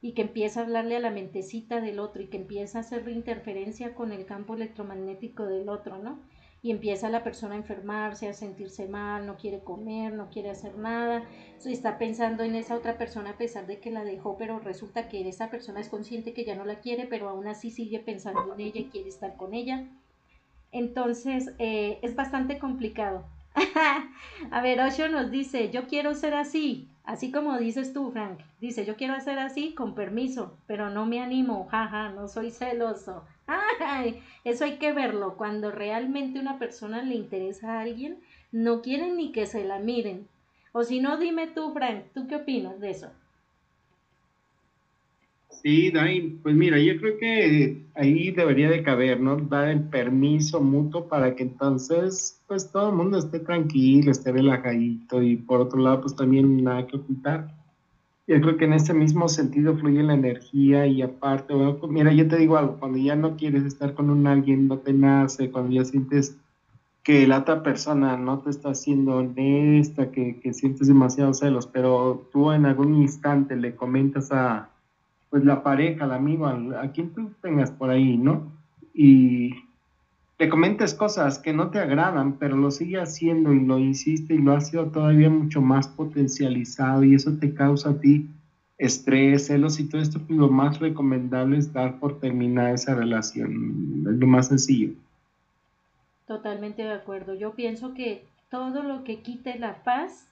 y que empieza a hablarle a la mentecita del otro y que empieza a hacer interferencia con el campo electromagnético del otro, ¿no? Y empieza la persona a enfermarse, a sentirse mal, no quiere comer, no quiere hacer nada, está pensando en esa otra persona a pesar de que la dejó, pero resulta que esa persona es consciente que ya no la quiere, pero aún así sigue pensando en ella y quiere estar con ella. Entonces, eh, es bastante complicado. a ver, Osho nos dice, yo quiero ser así, Así como dices tú, Frank, dice, yo quiero hacer así con permiso, pero no me animo, jaja, no soy celoso. Eso hay que verlo. Cuando realmente una persona le interesa a alguien, no quieren ni que se la miren. O si no, dime tú, Frank, ¿tú qué opinas de eso? Sí, Dai, pues mira, yo creo que ahí debería de caber, ¿no? Dar el permiso mutuo para que entonces, pues todo el mundo esté tranquilo, esté relajadito y por otro lado, pues también nada que ocultar. Yo creo que en ese mismo sentido fluye la energía y aparte, pues mira, yo te digo algo, cuando ya no quieres estar con un alguien, no te nace, cuando ya sientes que la otra persona no te está siendo honesta, que, que sientes demasiado celos, pero tú en algún instante le comentas a pues la pareja, el amigo, a, quien tú tengas por ahí, ¿no? Y te comentes cosas que no te agradan, pero lo sigue haciendo y lo insiste y lo ha sido todavía mucho más potencializado y eso te causa a ti estrés, celos y todo esto, pues lo más recomendable es dar por terminar esa relación, es lo más sencillo. Totalmente de acuerdo. Yo pienso que todo lo que quite la paz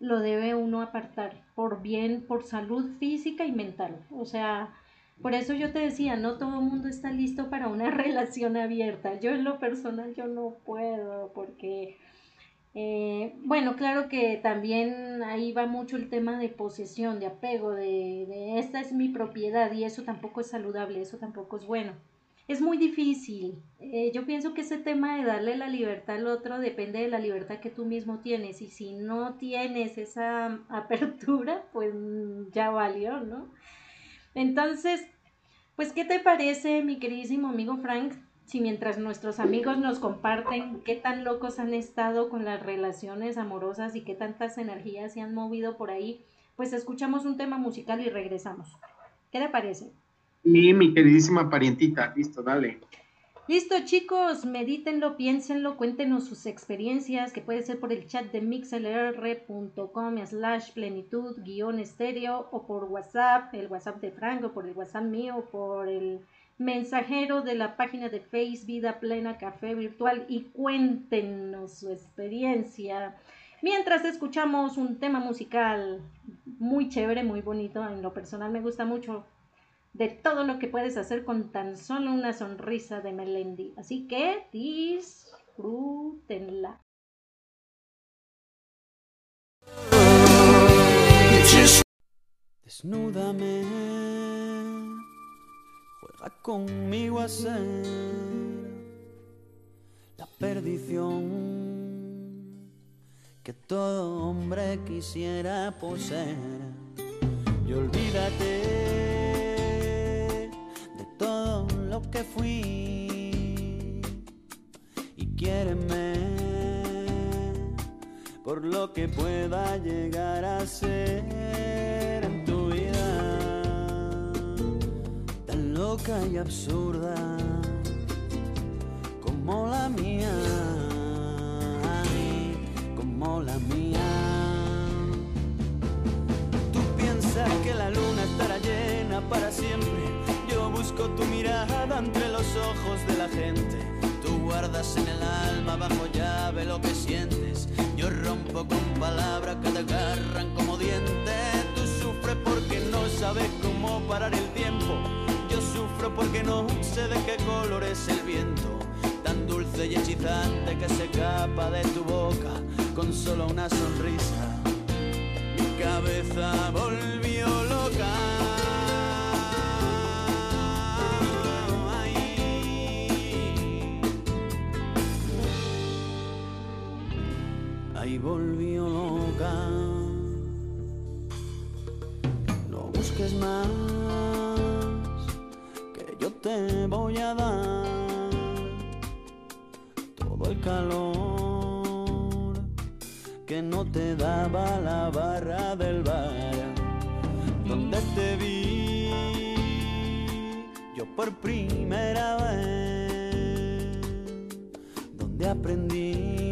lo debe uno apartar por bien, por salud física y mental. O sea, por eso yo te decía, no todo el mundo está listo para una relación abierta. Yo en lo personal yo no puedo porque, eh, bueno, claro que también ahí va mucho el tema de posesión, de apego, de, esta es mi propiedad y eso tampoco es saludable, eso tampoco es bueno es muy difícil. Eh, yo pienso que ese tema de darle la libertad al otro depende de la libertad que tú mismo tienes y si no tienes esa apertura, pues ya valió, ¿no? Entonces, pues, ¿qué te parece, mi queridísimo amigo Frank? Si mientras nuestros amigos nos comparten qué tan locos han estado con las relaciones amorosas y qué tantas energías se han movido por ahí, pues escuchamos un tema musical y regresamos. ¿Qué te parece? Y mi queridísima parientita, listo, dale. Listo chicos, medítenlo, piénsenlo, cuéntenos sus experiencias, que puede ser por el chat de mixlr.com slash plenitud guion estéreo o por WhatsApp, el WhatsApp de Franco, por el WhatsApp mío, por el mensajero de la página de Face Vida Plena Café Virtual y cuéntenos su experiencia. Mientras escuchamos un tema musical muy chévere, muy bonito, en lo personal me gusta mucho, de todo lo que puedes hacer con tan solo una sonrisa de Melendi. Así que disfrútenla. Desnúdame, juega conmigo a ser la perdición que todo hombre quisiera poseer. Y olvídate que fui. Y quiéreme por lo que pueda llegar a ser en tu vida. Tan loca y absurda como la mía. Como la mía. Tú piensas que la luna estará llena para siempre busco tu mirada entre los ojos de la gente. Tú guardas en el alma bajo llave lo que sientes. Yo rompo con palabras que te agarran como dientes. Tú sufres porque no sabes cómo parar el tiempo. Yo sufro porque no sé de qué color es el viento. Tan dulce y hechizante que se escapa de tu boca con solo una sonrisa. Mi cabeza volvió loca. Volvió loca. No busques más, que yo te voy a dar todo el calor que no te daba la barra del bar donde te vi yo por primera vez donde aprendí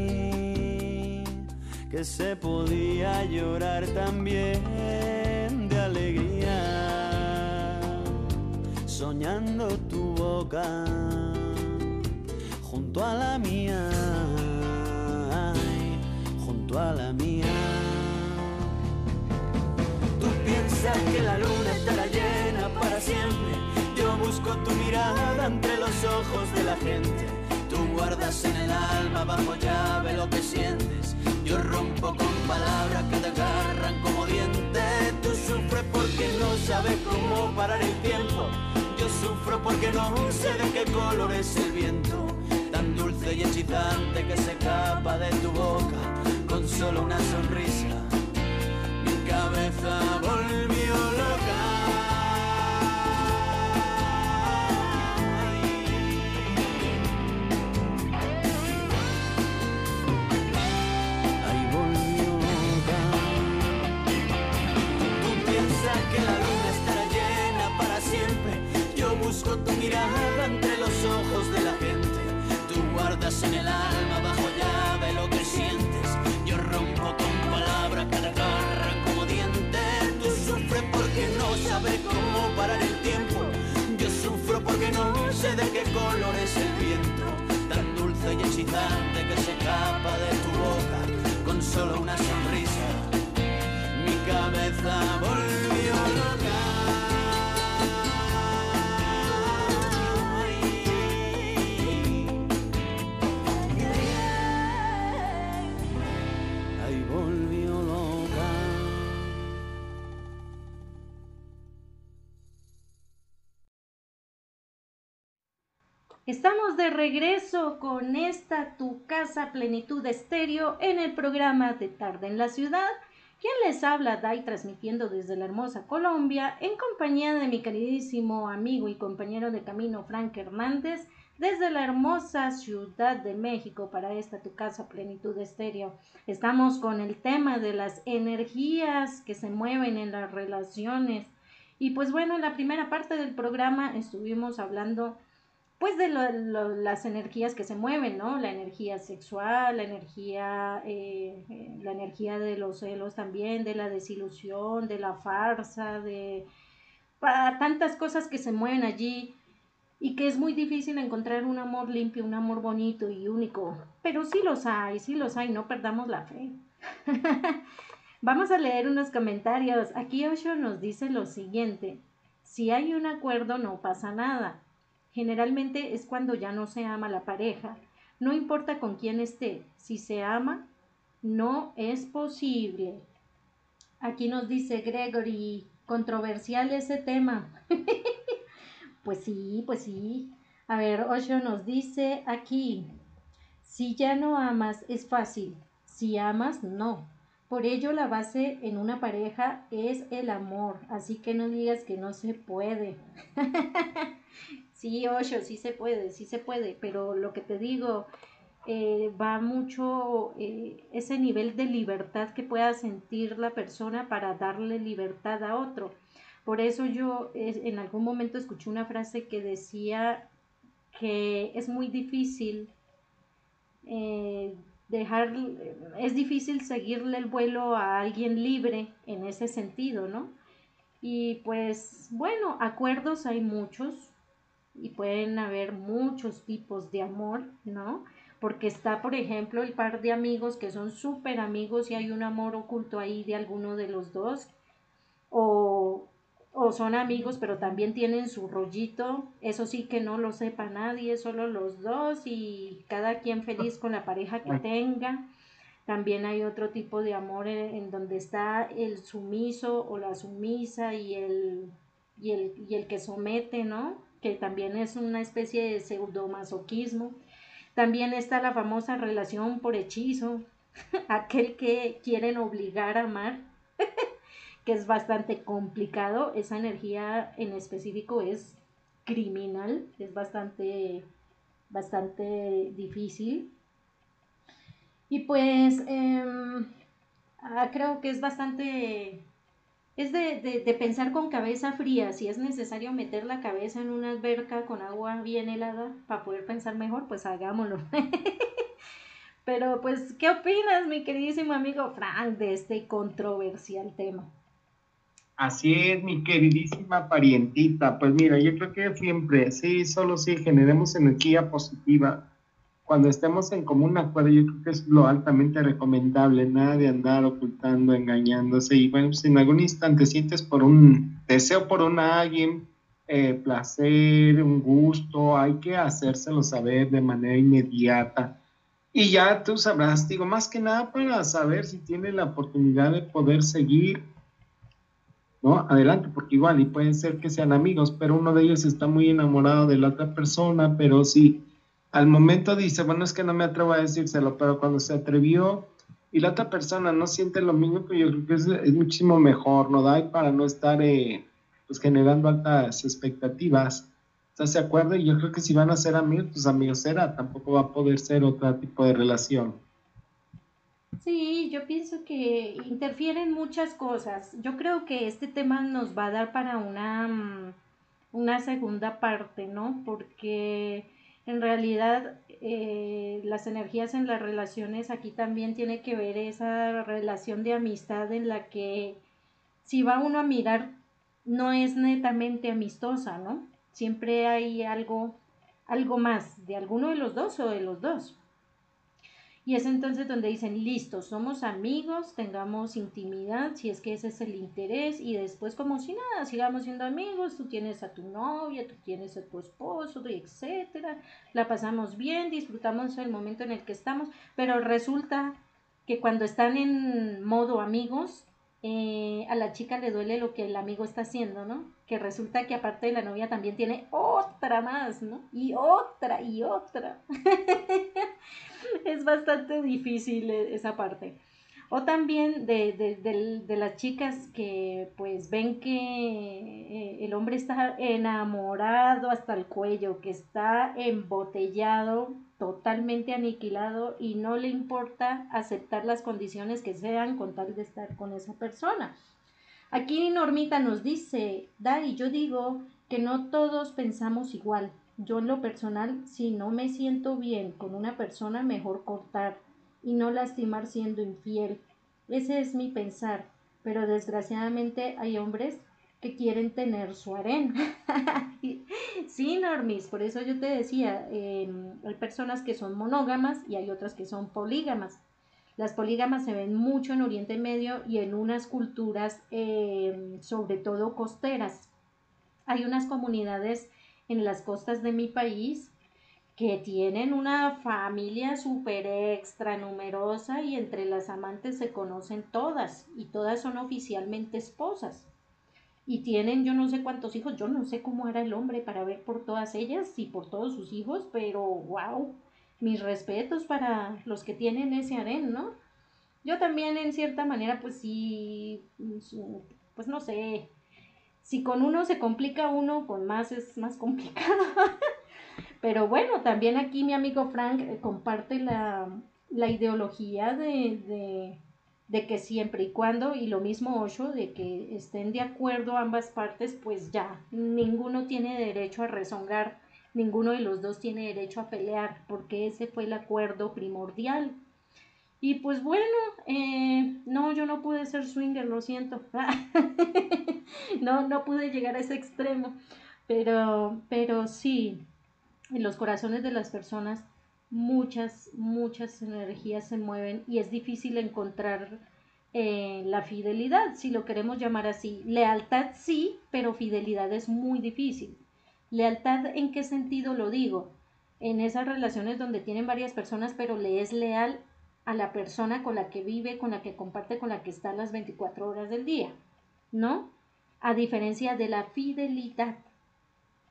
que se podía llorar también de alegría, soñando tu boca junto a la mía, junto a la mía. Tú piensas que la luna estará llena para siempre, yo busco tu mirada entre los ojos de la gente. Guardas en el alma bajo llave lo que sientes yo rompo con palabras que te agarran como dientes. Tú sufres porque no sabes cómo parar el tiempo. Yo sufro porque no sé de qué color es el viento. Tan dulce y hechizante que se escapa de tu boca con solo una sonrisa. Estamos de regreso con esta Tu Casa Plenitud Estéreo en el programa de Tarde en la Ciudad. Quien les habla, Dai, transmitiendo desde la hermosa Colombia, en compañía de mi queridísimo amigo y compañero de camino Frank Hernández, desde la hermosa Ciudad de México para esta Tu Casa Plenitud Estéreo. Estamos con el tema de las energías que se mueven en las relaciones. Y pues bueno, en la primera parte del programa estuvimos hablando pues de lo- las energías que se mueven, ¿no? La energía sexual, la energía, eh, eh, la energía de los celos también, de la desilusión, de la farsa, de para tantas cosas que se mueven allí y que es muy difícil encontrar un amor limpio, un amor bonito y único. Pero sí los hay, sí los hay, no perdamos la fe. Vamos a leer unos comentarios. Aquí Osho nos dice lo siguiente. Si hay un acuerdo no pasa nada. Generalmente es cuando ya no se ama la pareja. No importa con quién esté, si se ama, no es posible. Aquí nos dice Gregory, controversial ese tema. pues sí, pues sí. A ver, Osho nos dice aquí, si ya no amas es fácil, si amas no. Por ello la base en una pareja es el amor, así que no digas que no se puede. Sí, Osho, sí se puede, sí se puede, pero lo que te digo, eh, va mucho eh, ese nivel de libertad que pueda sentir la persona para darle libertad a otro. Por eso yo eh, en algún momento escuché una frase que decía que es muy difícil dejar, es difícil seguirle el vuelo a alguien libre en ese sentido, ¿no? Y pues bueno, acuerdos hay muchos y pueden haber muchos tipos de amor, ¿no? Porque está, por ejemplo, el par de amigos que son súper amigos y hay un amor oculto ahí de alguno de los dos. O, o son amigos, pero también tienen su rollito. Eso sí que no lo sepa nadie, solo los dos y cada quien feliz con la pareja que tenga. También hay otro tipo de amor en, en donde está el sumiso o la sumisa y el, y el, y el que somete, ¿no? Que también es una especie de pseudomasoquismo. También está la famosa relación por hechizo, aquel que quieren obligar a amar, que es bastante complicado. Esa energía en específico es criminal, es bastante, bastante difícil. Y pues em, ah, creo que es bastante, es de, de, de pensar con cabeza fría, si es necesario meter la cabeza en una alberca con agua bien helada para poder pensar mejor, pues hagámoslo. Pero pues, ¿qué opinas, mi queridísimo amigo Frank, de este controversial tema? Así es, mi queridísima parientita. Pues mira, yo creo que siempre, sí, solo si generemos energía positiva. Cuando estemos en común acuerdo, yo creo que es lo altamente recomendable, nada de andar ocultando, engañándose. Y bueno, si en algún instante sientes por un deseo por un alguien, eh, placer, un gusto, hay que hacérselo saber de manera inmediata. Y ya tú sabrás, digo, más que nada para saber si tiene la oportunidad de poder seguir ¿no? Adelante, porque igual, y pueden ser que sean amigos, pero uno de ellos está muy enamorado de la otra persona, pero si al momento dice, bueno, es que no me atrevo a decírselo, pero cuando se atrevió y la otra persona no siente lo mismo, pues yo creo que es, es muchísimo mejor, ¿no? Da para no estar eh, pues generando altas expectativas. ¿Estás de acuerdo? Y yo creo que si van a ser amigos, pues amigos será, tampoco va a poder ser otro tipo de relación. Sí, yo pienso que interfieren muchas cosas. Yo creo que este tema nos va a dar para una, mm, una segunda parte, ¿no? Porque en realidad eh, las energías en las relaciones aquí también tiene que ver esa relación de amistad en la que si va uno a mirar no es netamente amistosa, ¿no? Siempre hay algo, algo más de alguno de los dos o de los dos. Y es entonces donde dicen, listo, somos amigos, tengamos intimidad, si es que ese es el interés, y después como si nada, sigamos siendo amigos, tú tienes a tu novia, tú tienes a tu esposo, etcétera, la pasamos bien, disfrutamos el momento en el que estamos, pero resulta que cuando están en modo amigos, eh, a la chica le duele lo que el amigo está haciendo, ¿no? Que resulta que aparte de la novia también tiene otra más, ¿no? Y otra y otra. es bastante difícil e, esa parte. O también de, de, las chicas que pues ven que eh, el hombre está enamorado hasta el cuello, que está embotellado, totalmente aniquilado y no le importa aceptar las condiciones que sean con tal de estar con esa persona. Aquí Normita nos dice, Dari, yo digo que no todos pensamos igual. Yo en lo personal, si no me siento bien con una persona, mejor cortar y no lastimar siendo infiel. Ese es mi pensar, pero desgraciadamente hay hombres que quieren tener su harén. sí, Normis, por eso yo te decía, em, hay personas que son monógamas y hay otras que son polígamas. Las polígamas se ven mucho en Oriente Medio y en unas culturas, em, sobre todo costeras. Hay unas comunidades en las costas de mi país que tienen una familia súper extra numerosa y entre las amantes se conocen todas y todas son oficialmente esposas. Y tienen yo no sé cuántos hijos, yo no sé cómo era el hombre para ver por todas ellas y por todos sus hijos, pero wow, mis respetos para los que tienen ese harén, ¿no? Yo también en cierta manera pues sí, pues no sé, si con uno se complica uno, con más es más complicado. Pero bueno, también aquí mi amigo Frank eh, comparte la, ideología de, de, que siempre y cuando, y lo mismo Osho, de que estén de acuerdo ambas partes, pues ya, ninguno tiene derecho a rezongar, ninguno de los dos tiene derecho a pelear, porque ese fue el acuerdo primordial. Y pues bueno, eh, no, yo no pude ser swinger, lo siento. no, no pude llegar a ese extremo. Pero, pero sí, en los corazones de las personas muchas, muchas energías se mueven y es difícil encontrar eh, la fidelidad, si lo queremos llamar así. Lealtad sí, pero fidelidad es muy difícil. Lealtad, ¿en qué sentido lo digo? En esas relaciones donde tienen varias personas, pero le es leal a la persona con la que vive, con la que comparte, con la que está las 24 horas del día, ¿no? A diferencia de la fidelidad,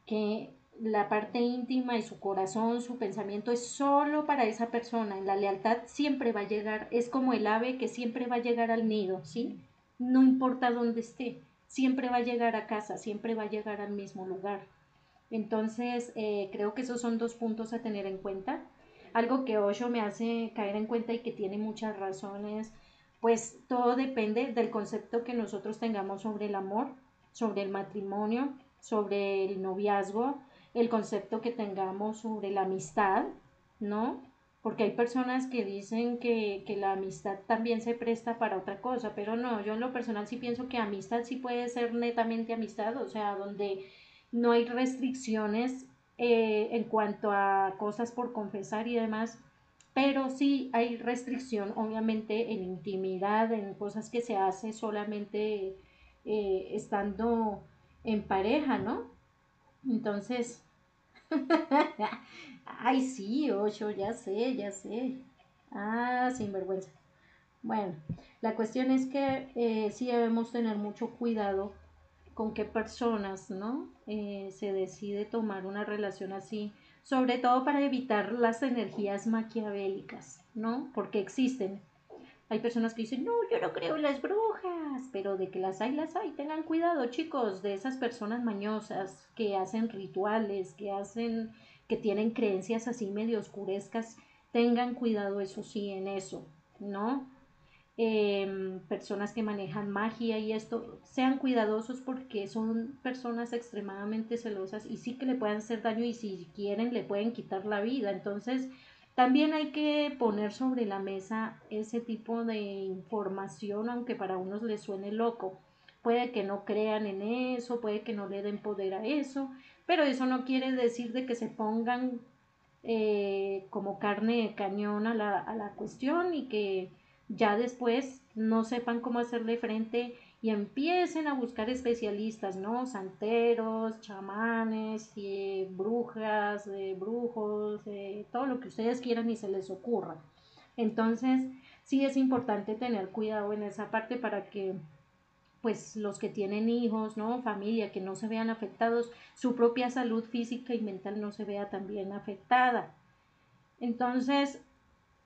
que la parte íntima y su corazón, su pensamiento es solo para esa persona. La lealtad siempre va a llegar, es como el ave que siempre va a llegar al nido, ¿sí? No importa dónde esté, siempre va a llegar a casa, siempre va a llegar al mismo lugar. Entonces, eh, creo que esos son dos puntos a tener en cuenta. Algo que Osho me hace caer en cuenta y que tiene muchas razones, pues todo depende del concepto que nosotros tengamos sobre el amor, sobre el matrimonio, sobre el noviazgo, el concepto que tengamos sobre la amistad, ¿no? Porque hay personas que dicen que, que, la amistad también se presta para otra cosa, pero no, yo en lo personal sí pienso que amistad sí puede ser netamente amistad, o sea, donde no hay restricciones eh, en cuanto a cosas por confesar y demás, pero sí hay restricción, obviamente, en intimidad, en cosas que se hace solamente eh, estando en pareja, ¿no? Entonces, ay, sí, ocho, ya sé, ya sé. Ah, sin vergüenza. Bueno, la cuestión es que eh, sí debemos tener mucho cuidado con qué personas, ¿no? Eh, se decide tomar una relación así, sobre todo para evitar las energías maquiavélicas, ¿no? Porque existen. Hay personas que dicen, no, yo no creo en las brujas, pero de que las hay, las hay. Tengan cuidado, chicos, de esas personas mañosas que hacen rituales, que hacen, que tienen creencias así medio oscurescas. Tengan cuidado, eso sí, en eso, ¿no? Em, personas que manejan magia y esto, sean cuidadosos porque son personas extremadamente celosas y sí que le pueden hacer daño y si quieren le pueden quitar la vida. Entonces, también hay que poner sobre la mesa ese tipo de información, aunque para unos les suene loco. Puede que no crean en eso, puede que no le den poder a eso, pero eso no quiere decir de que se pongan eh, como carne de cañón a la, a la cuestión y que ya después no sepan cómo hacerle frente y empiecen a buscar especialistas, ¿no? Santeros, chamanes, y brujas, brujos, todo lo que ustedes quieran y se les ocurra. Entonces, sí es importante tener cuidado en esa parte para que pues los que tienen hijos, ¿no? Familia, que no se vean afectados, su propia salud física y mental no se vea también afectada. Entonces,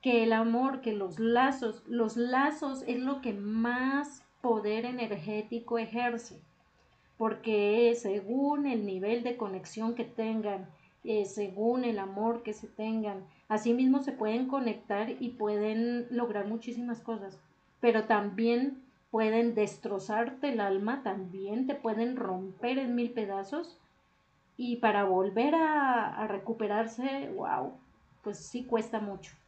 que el amor, que los lazos, los lazos es lo que más poder energético ejerce, porque según el nivel de conexión que tengan, según el amor que se tengan, asimismo se pueden conectar y pueden lograr muchísimas cosas, pero también pueden destrozarte el alma, también te pueden romper en mil pedazos y para volver a, a recuperarse, wow, pues sí cuesta mucho.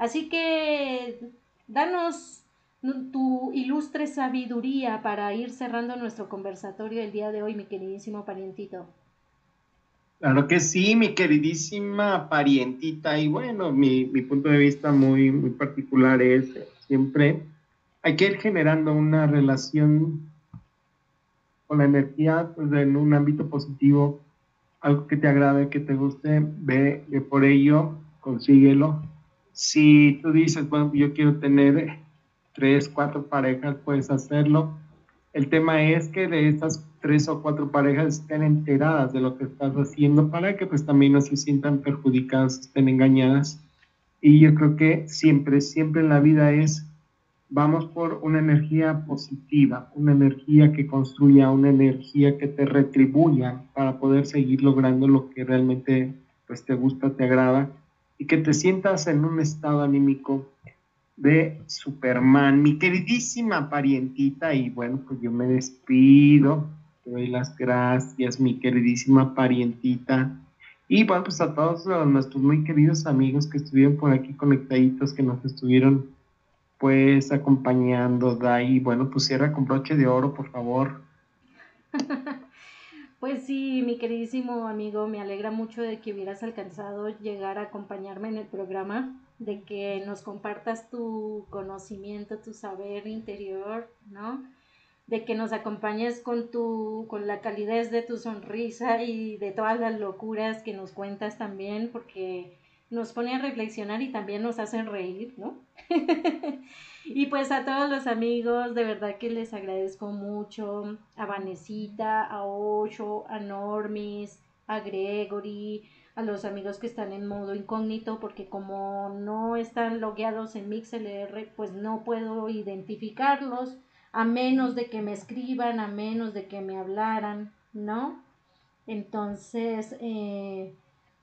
Así que danos tu ilustre sabiduría para ir cerrando nuestro conversatorio el día de hoy, mi queridísimo parientito. Claro que sí, mi queridísima parientita. Y bueno, mi, punto de vista muy, muy particular es siempre hay que ir generando una relación con la energía pues, en un ámbito positivo, algo que te agrade, que te guste, ve, ve por ello, consíguelo. Si tú dices, bueno, yo quiero tener tres, cuatro parejas, puedes hacerlo. El tema es que de estas tres o cuatro parejas estén enteradas de lo que estás haciendo para que pues también no se sientan perjudicadas, estén engañadas. Y yo creo que siempre, siempre en la vida es, vamos por una energía positiva, una energía que construya, una energía que te retribuya para poder seguir logrando lo que realmente pues te gusta, te agrada y que te sientas en un estado anímico de Superman, mi queridísima parientita, y bueno, pues yo me despido, te doy las gracias, mi queridísima parientita, y bueno, pues a todos nuestros muy queridos amigos que estuvieron por aquí conectaditos, que nos estuvieron pues acompañando, Dai, bueno, pues cierra con broche de oro, por favor. Pues sí, mi queridísimo amigo, me alegra mucho de que hubieras alcanzado llegar a acompañarme en el programa de que nos compartas tu conocimiento, tu saber interior, ¿no? De que nos acompañes con tu, con la calidez de tu sonrisa y de todas las locuras que nos cuentas también, porque nos pone a reflexionar y también nos hacen reír, ¿no? y pues a todos los amigos, de verdad que les agradezco mucho, a Vanesita, a Ocho, a Normis, a Gregory, a los amigos que están en modo incógnito porque como no están logueados en MixLR pues no puedo identificarlos a menos de que me escriban, a menos de que me hablaran, ¿no? Entonces, eh,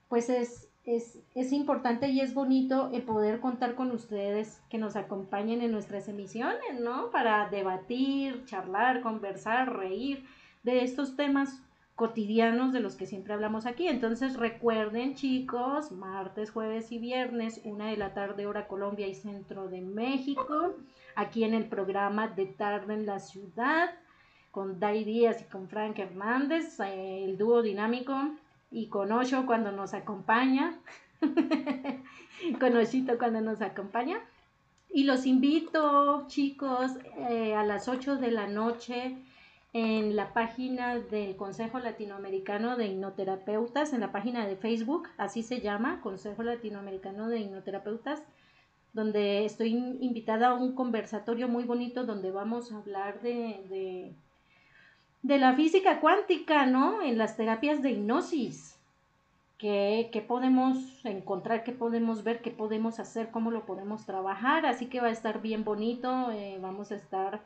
pues es, es, es, importante y es bonito el poder contar con ustedes que nos acompañen en nuestras emisiones, ¿no? Para debatir, charlar, conversar, reír de estos temas cotidianos de los que siempre hablamos aquí. Entonces recuerden chicos, martes, jueves y viernes, una de la tarde hora Colombia y centro de México, aquí en el programa de tarde en la ciudad, con Dai Díaz y con Frank Hernández, eh, el dúo dinámico, y con Osho cuando nos acompaña, con Oshito cuando nos acompaña. Y los invito, chicos, eh, a las 8 de la noche en la página del Consejo Latinoamericano de Hipnoterapeutas, en la página de Facebook, así se llama, Consejo Latinoamericano de Hipnoterapeutas, donde estoy invitada a un conversatorio muy bonito donde vamos a hablar de, de, la física cuántica, ¿no? En las terapias de hipnosis. ¿Qué, podemos encontrar, qué podemos ver, qué podemos hacer, cómo lo podemos trabajar. Así que va a estar bien bonito. Eh, vamos a estar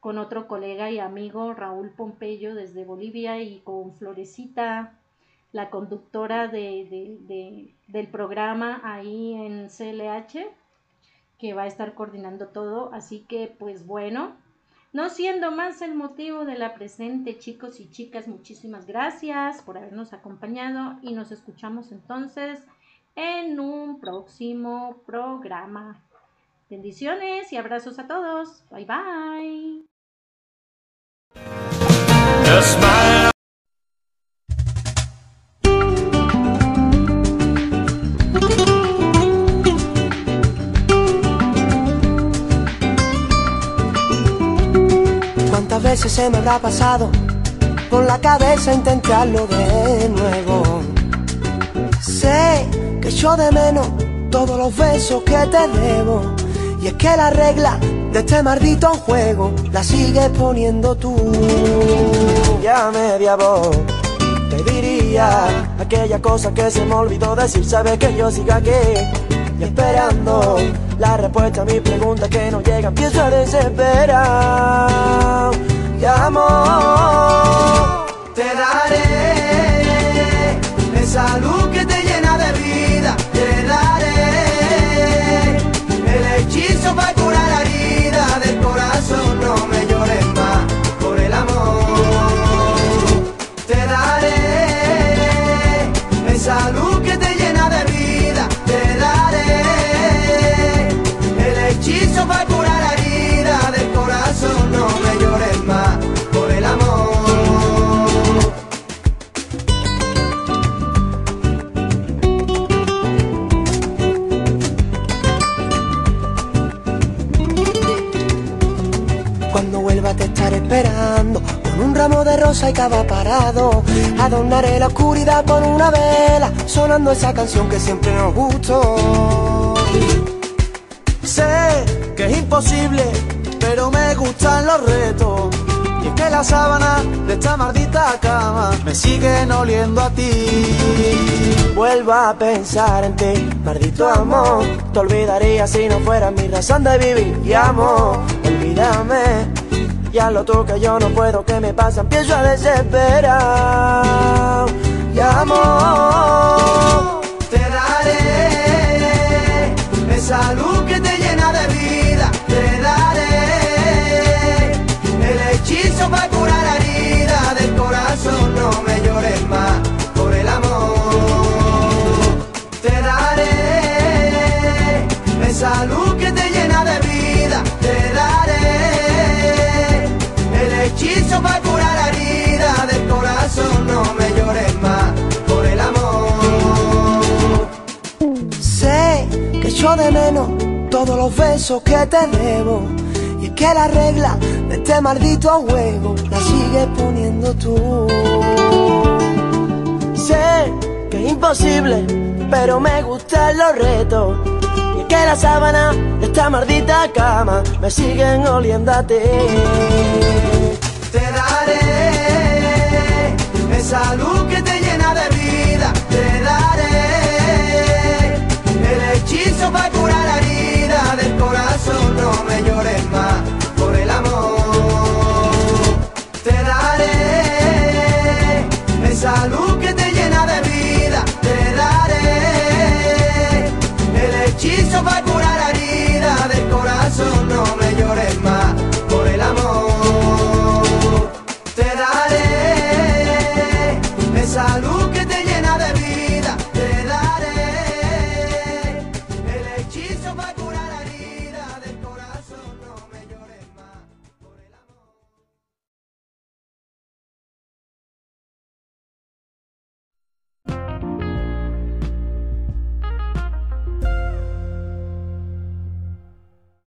con otro colega y amigo, Raúl Pompeyo, desde Bolivia, y con Florecita, la conductora de, del programa ahí en CLH, que va a estar coordinando todo. Así que, pues bueno, no siendo más el motivo de la presente, chicos y chicas, muchísimas gracias por habernos acompañado y nos escuchamos entonces en un próximo programa. Bendiciones y abrazos a todos. Bye bye. Veces se me habrá pasado por la cabeza intentarlo de nuevo. Sé que yo de menos todos los besos que te debo. Y es que la regla de este maldito juego la sigues poniendo tú. Ya media voz te diría aquella cosa que se me olvidó decir. Sabes que yo sigo aquí esperando la respuesta a mi pregunta que no llega. Empiezo a desesperar. Y amor, te daré esa luz que te llena de vida. Te daré el hechizo para estaré esperando. Con un ramo de rosa y cava parado. Adornaré la oscuridad con una vela Sonando esa canción que siempre nos gustó. Sé que es imposible Pero me gustan los retos. Y es que las sábanas de esta maldita cama Me siguen oliendo a ti. Vuelva a pensar en ti, maldito amor. Te olvidaría si no fuera mi razón de vivir Y amor, olvídame Ya lo que yo no puedo, que me pasa Empiezo a desesperar. Y amor, te daré Esa luz que te llena de vida. Te daré El hechizo para de menos todos los besos que te debo. Y es que la regla de este maldito juego la sigues poniendo tú. Sé que es imposible, pero me gustan los retos. Y es que la sábana de esta maldita cama me siguen ti. Te daré esa luz que te hechizo para curar la herida del corazón. No me llores más